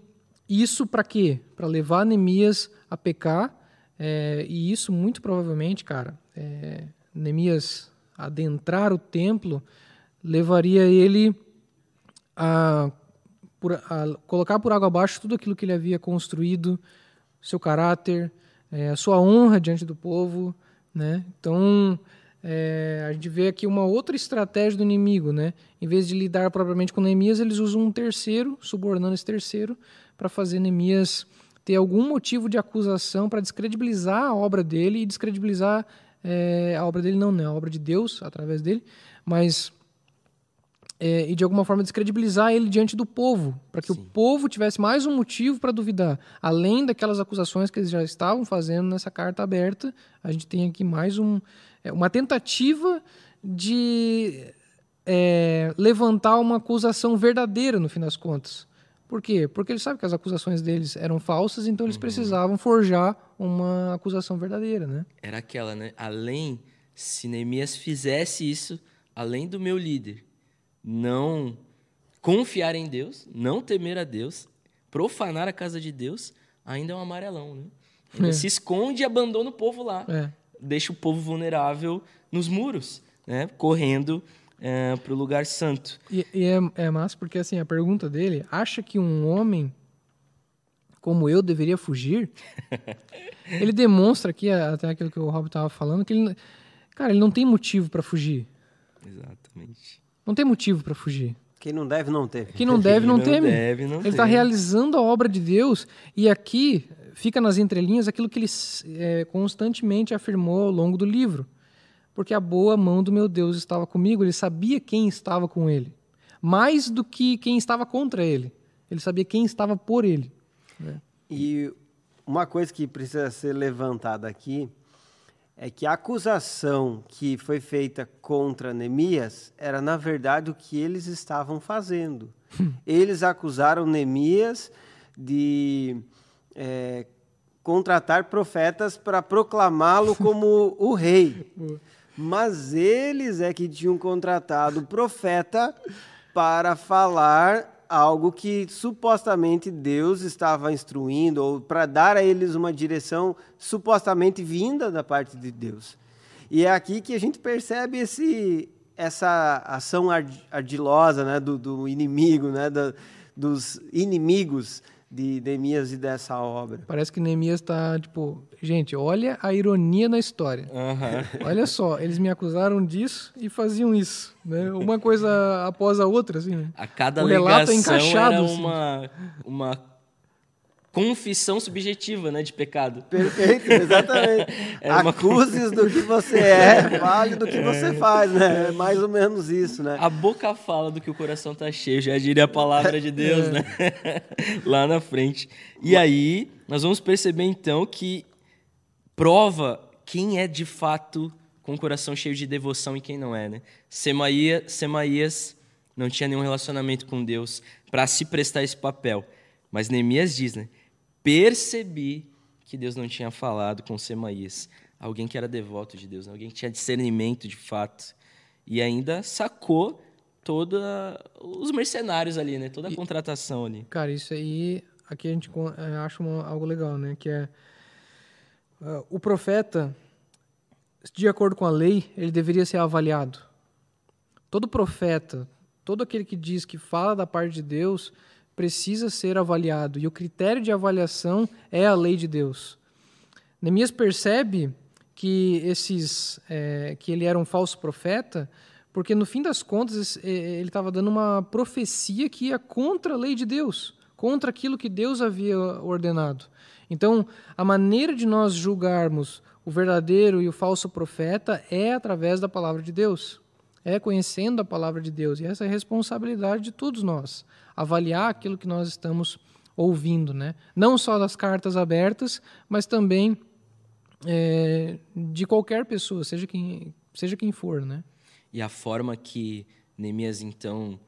Speaker 2: isso para quê? Para levar Neemias a pecar. é, e isso muito provavelmente, cara, é, Neemias adentrar o templo levaria ele a, a colocar por água abaixo tudo aquilo que ele havia construído, seu caráter, é, a sua honra diante do povo, né? Então é, a gente vê aqui uma outra estratégia do inimigo, né? Em vez de lidar propriamente com Neemias, eles usam um terceiro, subornando esse terceiro, para fazer Neemias ter algum motivo de acusação para descredibilizar a obra dele e descredibilizar é, a obra dele, não, né? A obra de Deus através dele, mas é, e de alguma forma descredibilizar ele diante do povo, para que o
Speaker 1: Sim.
Speaker 2: povo tivesse mais um motivo para duvidar. Além daquelas acusações que eles já estavam fazendo nessa carta aberta, a gente tem aqui mais um, é, uma tentativa de é, levantar uma acusação verdadeira no fim das contas. Por quê? Porque eles sabem que as acusações deles eram falsas, então eles precisavam forjar uma acusação verdadeira, né?
Speaker 1: Era aquela, né? Além, se Neemias fizesse isso, além do meu líder não confiar em Deus, não temer a Deus, profanar a casa de Deus, ainda é um amarelão, né? Ainda
Speaker 2: É.
Speaker 1: se esconde e abandona o povo lá.
Speaker 2: É.
Speaker 1: Deixa o povo vulnerável nos muros, né? Correndo para o lugar santo.
Speaker 2: E, e é, é massa porque assim, a pergunta dele, acha que um homem como eu deveria fugir? ele demonstra aqui, até aquilo que o Rob estava falando, que ele, cara, ele não tem motivo para fugir.
Speaker 1: Exatamente.
Speaker 2: Não tem motivo para fugir.
Speaker 3: Quem não deve, não teve.
Speaker 2: Quem não deve, não,
Speaker 1: Não
Speaker 2: teme.
Speaker 1: deve, não
Speaker 2: ele está
Speaker 1: teme.
Speaker 2: realizando a obra de Deus e aqui fica nas entrelinhas aquilo que ele é, constantemente afirmou ao longo do livro. Porque a boa mão do meu Deus estava comigo, ele sabia quem estava com ele. Mais do que quem estava contra ele. Ele sabia quem estava por ele.
Speaker 3: E uma coisa que precisa ser levantada aqui é que a acusação que foi feita contra Neemias era, na verdade, o que eles estavam fazendo. eles acusaram Neemias de é, contratar profetas para proclamá-lo como o rei. Mas eles é que tinham contratado o profeta para falar algo que supostamente Deus estava instruindo ou para dar a eles uma direção supostamente vinda da parte de Deus. E é aqui que a gente percebe esse, essa ação ard- ardilosa né, do, do inimigo, né, dos inimigos de Neemias e dessa obra.
Speaker 2: Parece que Neemias está, tipo, gente, olha a ironia na história.
Speaker 1: Aham.
Speaker 2: Olha só, eles me acusaram disso e faziam isso, né? Uma coisa após a outra, assim, né?
Speaker 1: A cada
Speaker 2: O relato é encaixado,
Speaker 1: era
Speaker 2: assim.
Speaker 1: uma, uma confissão subjetiva né, de pecado.
Speaker 3: Perfeito, exatamente.
Speaker 1: É uma
Speaker 3: Acuses do que você é, fale do que você faz, né? É mais ou menos isso, né?
Speaker 1: A boca fala do que o coração tá cheio, já diria a palavra de Deus, né? Lá na frente. E aí, nós vamos perceber então que prova quem é de fato com o coração cheio de devoção e quem não é, né? Semaías, Semaías não tinha nenhum relacionamento com Deus para se prestar esse papel. Mas Neemias diz, né? Percebi que Deus não tinha falado com Semaías. Alguém que era devoto de Deus, né? alguém que tinha discernimento de fato. E ainda sacou todos os mercenários ali, né? Toda a e, contratação ali.
Speaker 2: Cara, isso aí, aqui a gente eh, acha uma, algo legal, né? Que é uh, o profeta, de acordo com a lei, ele deveria ser avaliado. Todo profeta, todo aquele que diz que fala da parte de Deus, precisa ser avaliado. E o critério de avaliação é a lei de Deus. Neemias percebe que esses, é, que ele era um falso profeta, porque no fim das contas ele estava dando uma profecia que ia contra a lei de Deus, contra aquilo que Deus havia ordenado. Então, a maneira de nós julgarmos o verdadeiro e o falso profeta é através da palavra de Deus, é conhecendo a palavra de Deus. E essa é a responsabilidade de todos nós, avaliar aquilo que nós estamos ouvindo, né? Não só das cartas abertas, mas também é, de qualquer pessoa, seja quem, seja quem for, né?
Speaker 1: E a forma que Neemias, então,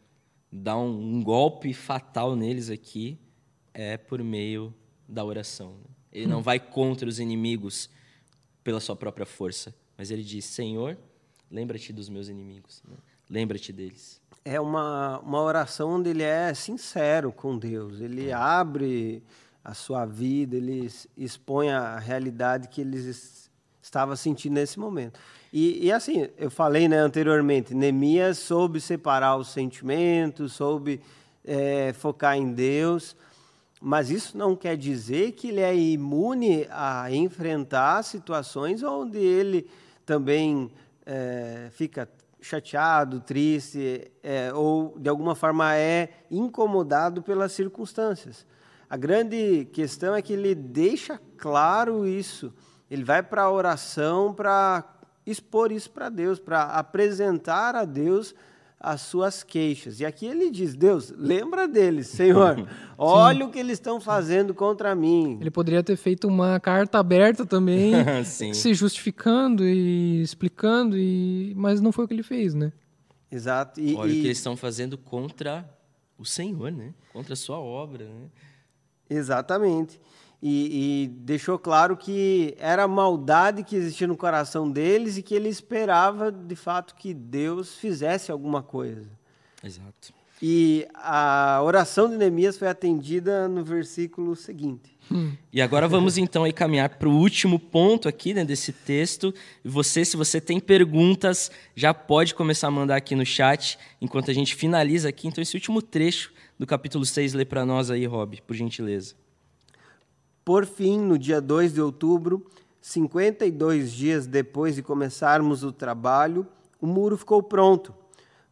Speaker 1: dá um, um golpe fatal neles aqui é por meio da oração. Né? Ele não hum. vai contra os inimigos pela sua própria força, mas ele diz: Senhor, lembra-te dos meus inimigos, né? Lembra-te deles.
Speaker 3: É uma, uma oração onde ele é sincero com Deus, ele é. abre a sua vida, ele expõe a realidade que ele estava sentindo nesse momento. E, e, assim, eu falei né, anteriormente, Neemias soube separar os sentimentos, soube é, focar em Deus, mas isso não quer dizer que ele é imune a enfrentar situações onde ele também é, fica chateado, triste, é, ou de alguma forma é incomodado pelas circunstâncias. A grande questão é que ele deixa claro isso. Ele vai para a oração para expor isso para Deus, para apresentar a Deus as suas queixas. E aqui ele diz: Deus, lembra deles, Senhor. Olha o que eles estão fazendo contra mim.
Speaker 2: Ele poderia ter feito uma carta aberta também, se justificando e explicando, e... mas não foi o que ele fez, né?
Speaker 3: Exato.
Speaker 1: E, Olha e... o que eles estão fazendo contra o Senhor, né? Contra a sua obra, né?
Speaker 3: Exatamente. E, e, deixou claro que era a maldade que existia no coração deles e que ele esperava, de fato, que Deus fizesse alguma coisa.
Speaker 1: Exato.
Speaker 3: E a oração de Neemias foi atendida no versículo seguinte.
Speaker 1: Hum. E agora vamos então aí caminhar para o último ponto aqui né, desse texto. E você, se você tem perguntas, já pode começar a mandar aqui no chat enquanto a gente finaliza aqui. Então, esse último trecho do capítulo 6, lê para nós aí, Rob, por gentileza.
Speaker 3: Por fim, no dia 2 de outubro, 52 dias depois de começarmos o trabalho, o muro ficou pronto.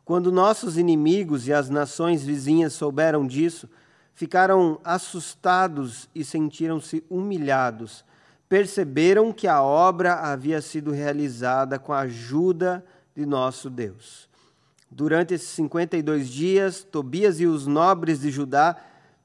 Speaker 3: Quando nossos inimigos e as nações vizinhas souberam disso, ficaram assustados e sentiram-se humilhados. Perceberam que a obra havia sido realizada com a ajuda de nosso Deus. Durante esses 52 dias, Tobias e os nobres de Judá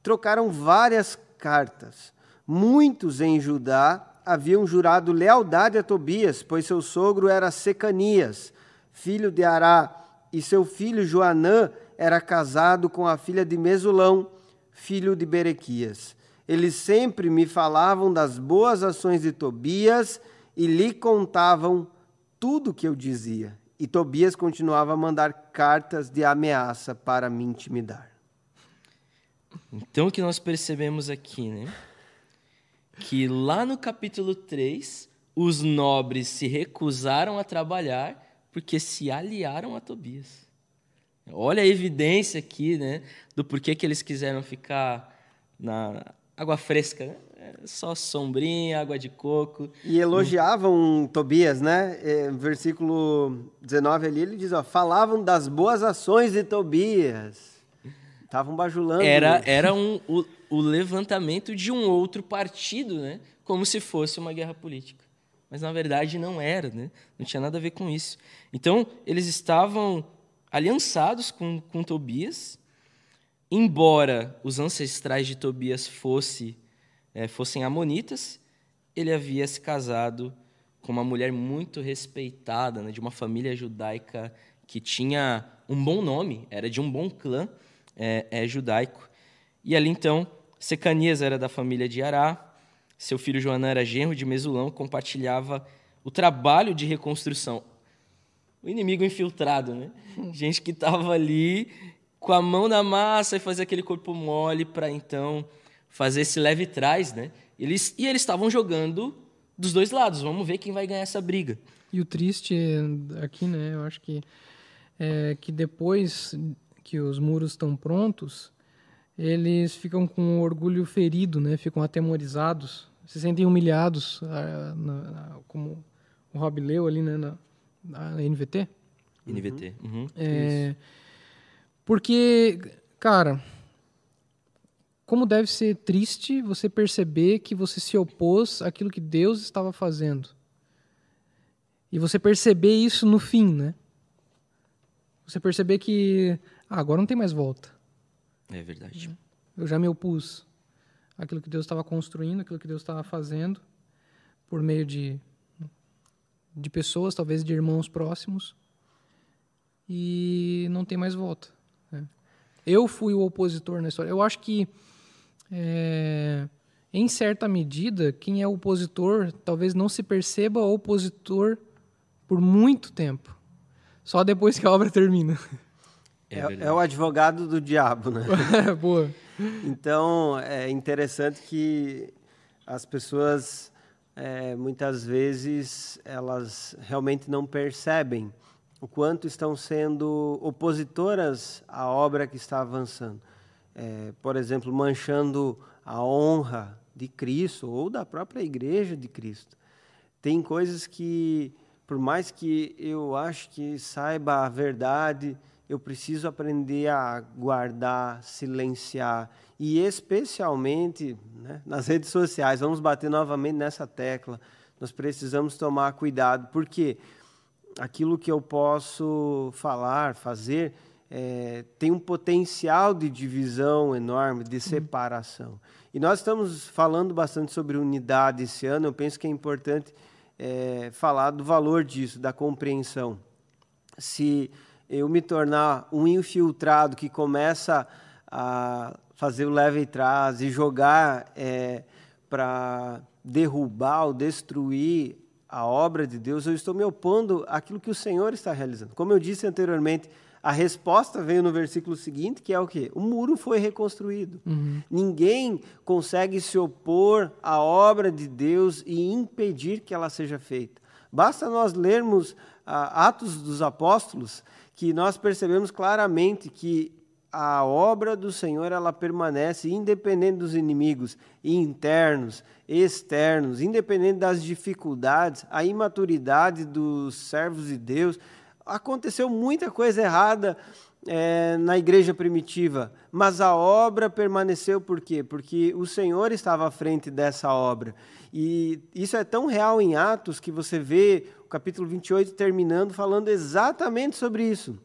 Speaker 3: trocaram várias cartas. Muitos em Judá haviam jurado lealdade a Tobias, pois seu sogro era Secanias, filho de Ará, e seu filho Joanã era casado com a filha de Mesulão, filho de Berequias. Eles sempre me falavam das boas ações de Tobias e lhe contavam tudo o que eu dizia. E Tobias continuava a mandar cartas de ameaça para me intimidar.
Speaker 1: Então o que nós percebemos aqui, né? Que lá no capítulo 3, os nobres se recusaram a trabalhar porque se aliaram a Tobias. Olha a evidência aqui, né, do porquê que eles quiseram ficar na água fresca, né? só sombrinha, água de coco.
Speaker 3: E elogiavam Tobias, né? É, versículo 19 ali, ele diz, ó, falavam das boas ações de Tobias. Estavam bajulando.
Speaker 1: Era, era um, o, o levantamento de um outro partido, né? Como se fosse uma guerra política. Mas, na verdade, não era, né? Não tinha nada a ver com isso. Então, eles estavam aliançados com, com Tobias, embora os ancestrais de Tobias fosse é, fossem amonitas, ele havia se casado com uma mulher muito respeitada, né, de uma família judaica que tinha um bom nome, era de um bom clã é, é judaico. E ali então, Secanias era da família de Ará, seu filho Joanã era genro de Mesulão, compartilhava o trabalho de reconstrução. O inimigo infiltrado, né? Gente que estava ali com a mão na massa e fazia aquele corpo mole para então fazer esse leve trás, né? Eles, e eles estavam jogando dos dois lados. Vamos ver quem vai ganhar essa briga.
Speaker 2: E o triste aqui, né? Eu acho que é que depois que os muros estão prontos, eles ficam com o orgulho ferido, né? Ficam atemorizados, se sentem humilhados, ah, na, na, como o Rob leu ali, né? Na, na NVT.
Speaker 1: NVT. Uhum.
Speaker 2: É, porque, cara, como deve ser triste você perceber que você se opôs àquilo que Deus estava fazendo. E você perceber isso no fim, né? Você perceber que ah, agora não tem mais volta.
Speaker 1: É verdade.
Speaker 2: Eu já me opus àquilo que Deus estava construindo, àquilo que Deus estava fazendo, por meio de, de pessoas, talvez de irmãos próximos, e não tem mais volta. Né? Eu fui o opositor na história. Eu acho que é, em certa medida, quem é opositor talvez não se perceba opositor por muito tempo. Só depois que a obra termina.
Speaker 3: É, é, é o advogado do diabo, né?
Speaker 2: Boa.
Speaker 3: Então, é interessante que as pessoas, é, muitas vezes, elas realmente não percebem o quanto estão sendo opositoras à obra que está avançando é, por exemplo, manchando a honra de Cristo ou da própria igreja de Cristo. Tem coisas que, por mais que eu acho que saiba a verdade, eu preciso aprender a guardar, silenciar e especialmente né, nas redes sociais. Vamos bater novamente nessa tecla. Nós precisamos tomar cuidado, porque aquilo que eu posso falar, fazer, é, tem um potencial de divisão enorme, de separação. E nós estamos falando bastante sobre unidade esse ano, eu penso que é importante é, falar do valor disso, da compreensão. Se eu me tornar um infiltrado que começa a fazer o leve e trás e jogar é, para derrubar ou destruir a obra de Deus, eu estou me opondo àquilo que o Senhor está realizando. Como eu disse anteriormente, a resposta veio no versículo seguinte, que é o quê? O muro foi reconstruído. Uhum. Ninguém consegue se opor à obra de Deus e impedir que ela seja feita. Basta nós lermos ah, Atos dos Apóstolos, que nós percebemos claramente que a obra do Senhor ela permanece independente dos inimigos internos, externos, independente das dificuldades, a imaturidade dos servos de Deus aconteceu muita coisa errada é, na igreja primitiva, mas a obra permaneceu por quê? Porque o Senhor estava à frente dessa obra. E isso é tão real em Atos que você vê o capítulo 28 terminando falando exatamente sobre isso.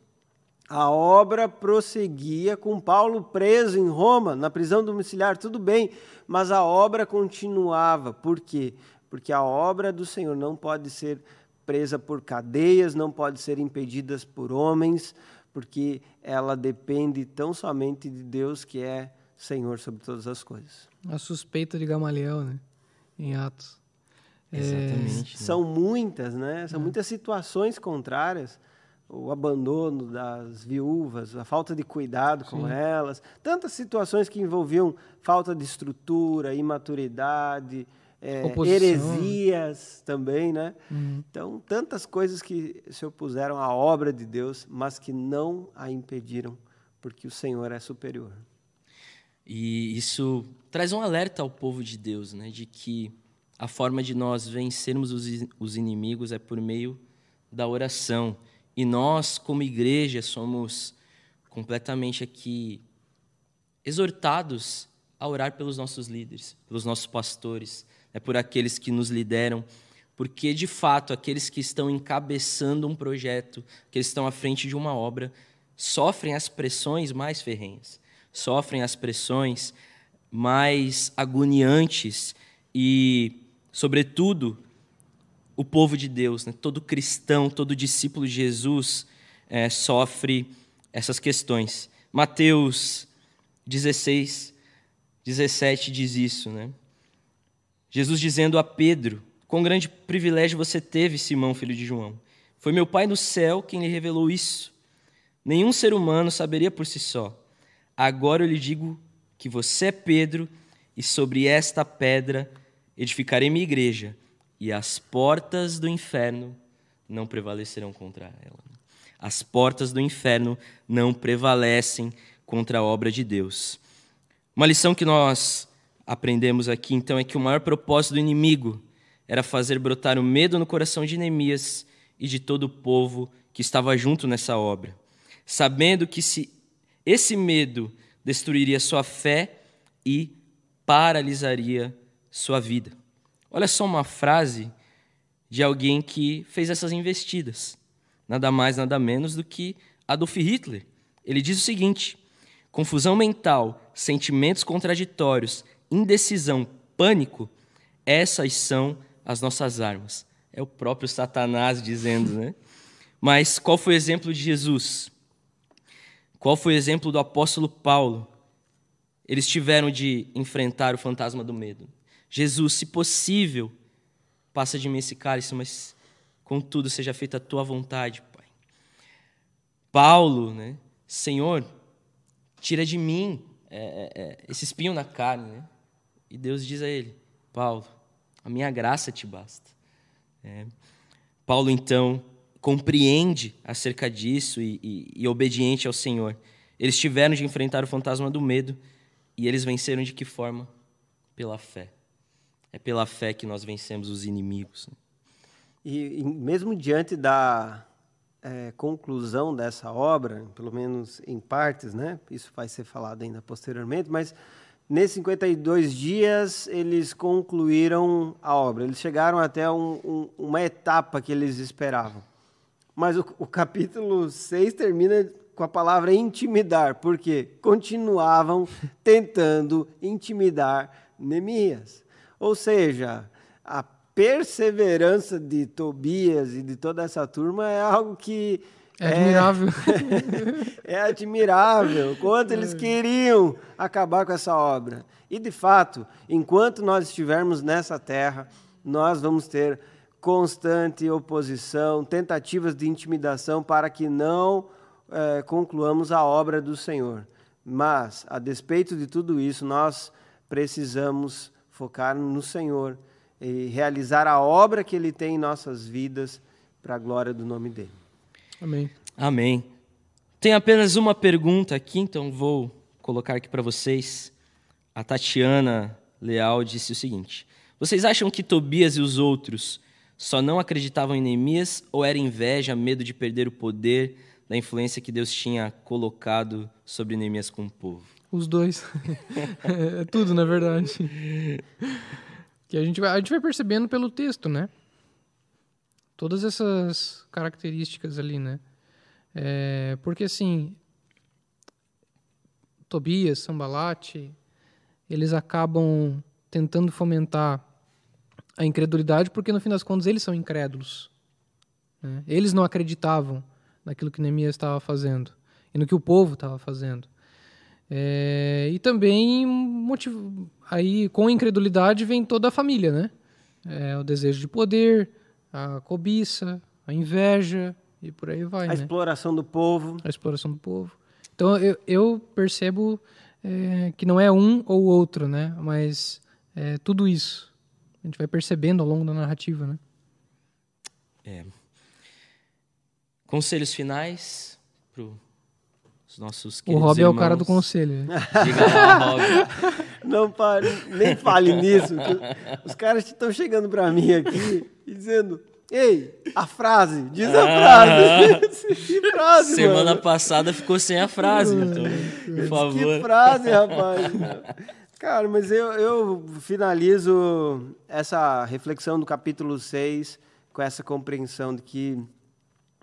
Speaker 3: A obra prosseguia com Paulo preso em Roma, na prisão domiciliar, tudo bem, mas a obra continuava. Por quê? Porque a obra do Senhor não pode ser presa por cadeias, não pode ser impedida por homens, porque ela depende tão somente de Deus, que é Senhor sobre todas as coisas.
Speaker 2: A suspeita de Gamaliel, né? Em Atos.
Speaker 3: É, Exatamente. É... São muitas, né? São é. muitas situações contrárias. O abandono das viúvas, a falta de cuidado com Sim. elas, tantas situações que envolviam falta de estrutura, imaturidade, é, heresias também, né? Uhum. Então, tantas coisas que se opuseram à obra de Deus, mas que não a impediram, porque o Senhor é superior.
Speaker 1: E isso traz um alerta ao povo de Deus, né? De que a forma de nós vencermos os, os inimigos é por meio da oração. E nós, como igreja, somos completamente aqui exortados a orar pelos nossos líderes, pelos nossos pastores, é por aqueles que nos lideram, porque de fato aqueles que estão encabeçando um projeto, que estão à frente de uma obra, sofrem as pressões mais ferrenhas, sofrem as pressões mais agoniantes e sobretudo o povo de Deus, né? todo cristão, todo discípulo de Jesus é, sofre essas questões. Mateus 16, 17 diz isso, né? Jesus dizendo a Pedro: Quão grande privilégio você teve, Simão, filho de João. Foi meu Pai no céu quem lhe revelou isso. Nenhum ser humano saberia por si só. Agora eu lhe digo que você é Pedro, e sobre esta pedra edificarei minha igreja, e as portas do inferno não prevalecerão contra ela. As portas do inferno não prevalecem contra a obra de Deus. Uma lição que nós aprendemos aqui, então, é que o maior propósito do inimigo era fazer brotar o medo no coração de Neemias e de todo o povo que estava junto nessa obra, sabendo que se esse medo destruiria sua fé e paralisaria sua vida. Olha só uma frase de alguém que fez essas investidas, nada mais, nada menos do que Adolf Hitler. Ele diz o seguinte: confusão mental, sentimentos contraditórios, indecisão, pânico, essas são as nossas armas. É o próprio Satanás dizendo, né? Mas qual foi o exemplo de Jesus? Qual foi o exemplo do apóstolo Paulo? Eles tiveram de enfrentar o fantasma do medo. Jesus, se possível, passa de mim esse cálice, mas contudo seja feita a tua vontade, Pai. Paulo, né? Senhor, tira de mim é, é, é esse espinho na carne, né? E Deus diz a ele: Paulo, a minha graça te basta. É. Paulo, então, compreende acerca disso e, e, e obediente ao Senhor. Eles tiveram de enfrentar o fantasma do medo e eles venceram de que forma? Pela fé. É pela fé que nós vencemos os inimigos.
Speaker 3: E, e mesmo diante da é, conclusão dessa obra, pelo menos em partes, né? Isso vai ser falado ainda posteriormente, mas Nesses 52 dias, eles concluíram a obra. Eles chegaram até um, um, uma etapa que eles esperavam. Mas o, o capítulo 6 termina com a palavra intimidar, porque continuavam tentando intimidar Neemias. Ou seja, a perseverança de Tobias e de toda essa turma é algo que
Speaker 2: é admirável.
Speaker 3: É, é admirável. Quanto eles é. queriam acabar com essa obra. E, de fato, enquanto nós estivermos nessa terra, nós vamos ter constante oposição, tentativas de intimidação para que não é, concluamos a obra do Senhor. Mas, a despeito de tudo isso, nós precisamos focar no Senhor e realizar a obra que Ele tem em nossas vidas para a glória do nome dEle.
Speaker 2: Amém.
Speaker 1: Amém. Tem apenas uma pergunta aqui, então vou colocar aqui para vocês. A Tatiana Leal disse o seguinte: Vocês acham que Tobias e os outros só não acreditavam em Neemias ou era inveja, medo de perder o poder da influência que Deus tinha colocado sobre Neemias com o povo?
Speaker 2: Os dois. é tudo, na verdade. Que a gente vai, a gente vai percebendo pelo texto, né? todas essas características ali, né? É, porque assim, Tobias, Sambalate, eles acabam tentando fomentar a incredulidade porque no fim das contas eles são incrédulos. Né? Eles não acreditavam naquilo que Neemias estava fazendo e no que o povo estava fazendo. É, e também motivo, aí com incredulidade vem toda a família, né? É, o desejo de poder, a cobiça, a inveja e por aí vai.
Speaker 3: A
Speaker 2: né?
Speaker 3: exploração do povo.
Speaker 2: A exploração do povo. Então eu, eu percebo é, que não é um ou outro, né? Mas é tudo isso. A gente vai percebendo ao longo da narrativa, né?
Speaker 1: É. Conselhos finais para os nossos queridos
Speaker 2: O Rob
Speaker 1: é
Speaker 2: o cara do conselho.
Speaker 1: Né? Diga lá, Rob.
Speaker 3: Não pare, nem fale nisso. Os caras estão chegando para mim aqui e dizendo: Ei, a frase, diz a frase.
Speaker 1: que frase, Semana mano? passada ficou sem a frase, então, por favor.
Speaker 3: Que frase, rapaz. Cara, mas eu, eu finalizo essa reflexão do capítulo 6 com essa compreensão de que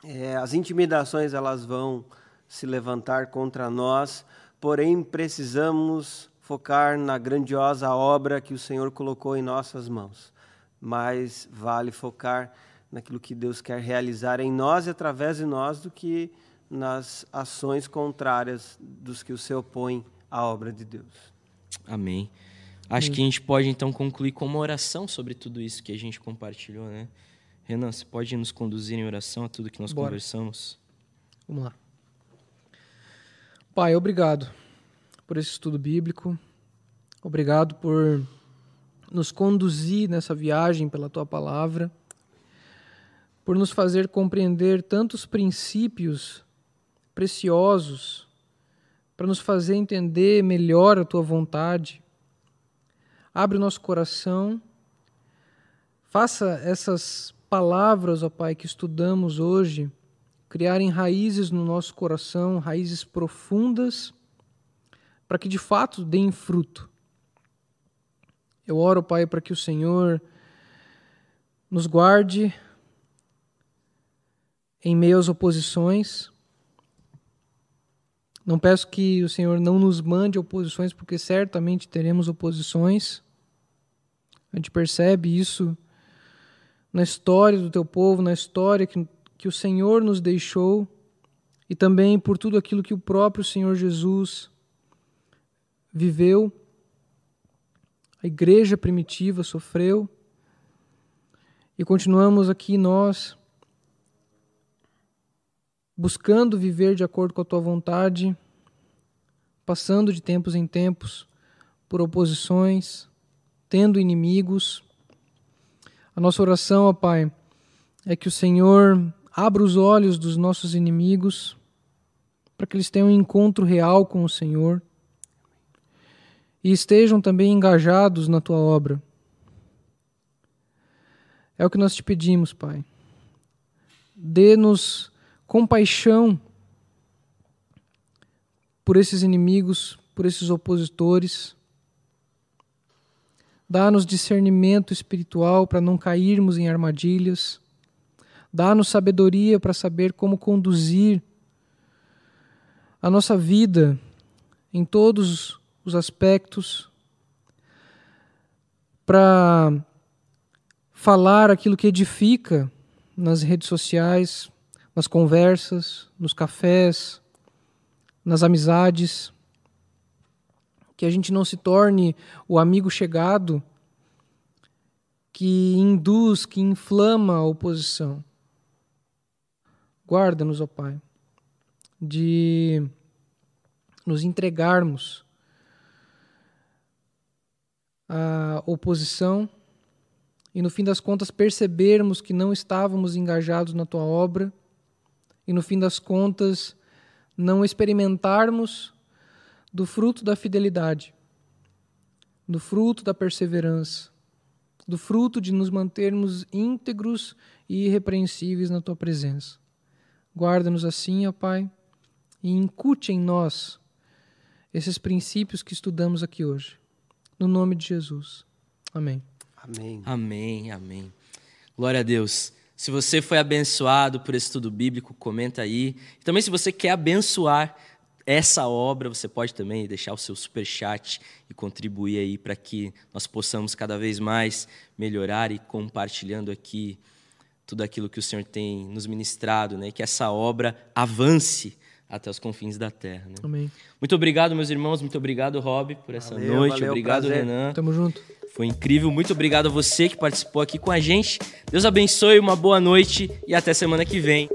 Speaker 3: é, as intimidações elas vão se levantar contra nós, porém precisamos focar na grandiosa obra que o Senhor colocou em nossas mãos. mais vale focar naquilo que Deus quer realizar em nós e através de nós do que nas ações contrárias dos que se opõem à obra de Deus.
Speaker 1: Amém. Acho que a gente pode então concluir com uma oração sobre tudo isso que a gente compartilhou, né? Renan, você pode nos conduzir em oração a tudo que nós
Speaker 2: Bora.
Speaker 1: conversamos?
Speaker 2: Vamos lá. Pai, obrigado por esse estudo bíblico. Obrigado por nos conduzir nessa viagem pela tua palavra, por nos fazer compreender tantos princípios preciosos, para nos fazer entender melhor a tua vontade. Abre o nosso coração, faça essas palavras, ó Pai, que estudamos hoje, criarem raízes no nosso coração, raízes profundas, para que de fato deem fruto. Eu oro, Pai, para que o Senhor nos guarde em meio às oposições. Não peço que o Senhor não nos mande oposições, porque certamente teremos oposições. A gente percebe isso na história do teu povo, na história que, que o Senhor nos deixou e também por tudo aquilo que o próprio Senhor Jesus viveu, a igreja primitiva sofreu e continuamos aqui nós buscando viver de acordo com a tua vontade, passando de tempos em tempos por oposições, tendo inimigos. A nossa oração, ó Pai, é que o Senhor abra os olhos dos nossos inimigos para que eles tenham um encontro real com o Senhor e estejam também engajados na tua obra. É o que nós te pedimos, Pai. Dê-nos compaixão por esses inimigos, por esses opositores. Dá-nos discernimento espiritual para não cairmos em armadilhas. Dá-nos sabedoria para saber como conduzir a nossa vida em todos os aspectos, para falar aquilo que edifica nas redes sociais, nas conversas, nos cafés, nas amizades. Que a gente não se torne o amigo chegado que induz, que inflama a oposição. Guarda-nos, ó Pai, de nos entregarmos à oposição e, no fim das contas, percebermos que não estávamos engajados na tua obra e, no fim das contas, não experimentarmos do fruto da fidelidade, do fruto da perseverança, do fruto de nos mantermos íntegros e irrepreensíveis na tua presença. Guarda-nos assim, ó Pai, e incute em nós esses princípios que estudamos aqui hoje. No nome de Jesus. Amém.
Speaker 3: Amém.
Speaker 1: Amém, amém. Glória a Deus. Se você foi abençoado por esse estudo bíblico, comenta aí. E também, se você quer abençoar essa obra, você pode também deixar o seu super chat e contribuir aí para que nós possamos cada vez mais melhorar e compartilhando aqui tudo aquilo que o Senhor tem nos ministrado, né? Que essa obra avance até os confins da terra. Né?
Speaker 2: Amém.
Speaker 1: Muito obrigado, meus irmãos. Muito obrigado, Rob, por essa
Speaker 3: Valeu,
Speaker 1: noite.
Speaker 3: valeu,
Speaker 1: obrigado,
Speaker 3: prazer.
Speaker 1: Renan.
Speaker 2: Tamo junto.
Speaker 1: Foi incrível. Muito obrigado a você que participou aqui com a gente. Deus abençoe, uma boa noite e até semana que vem.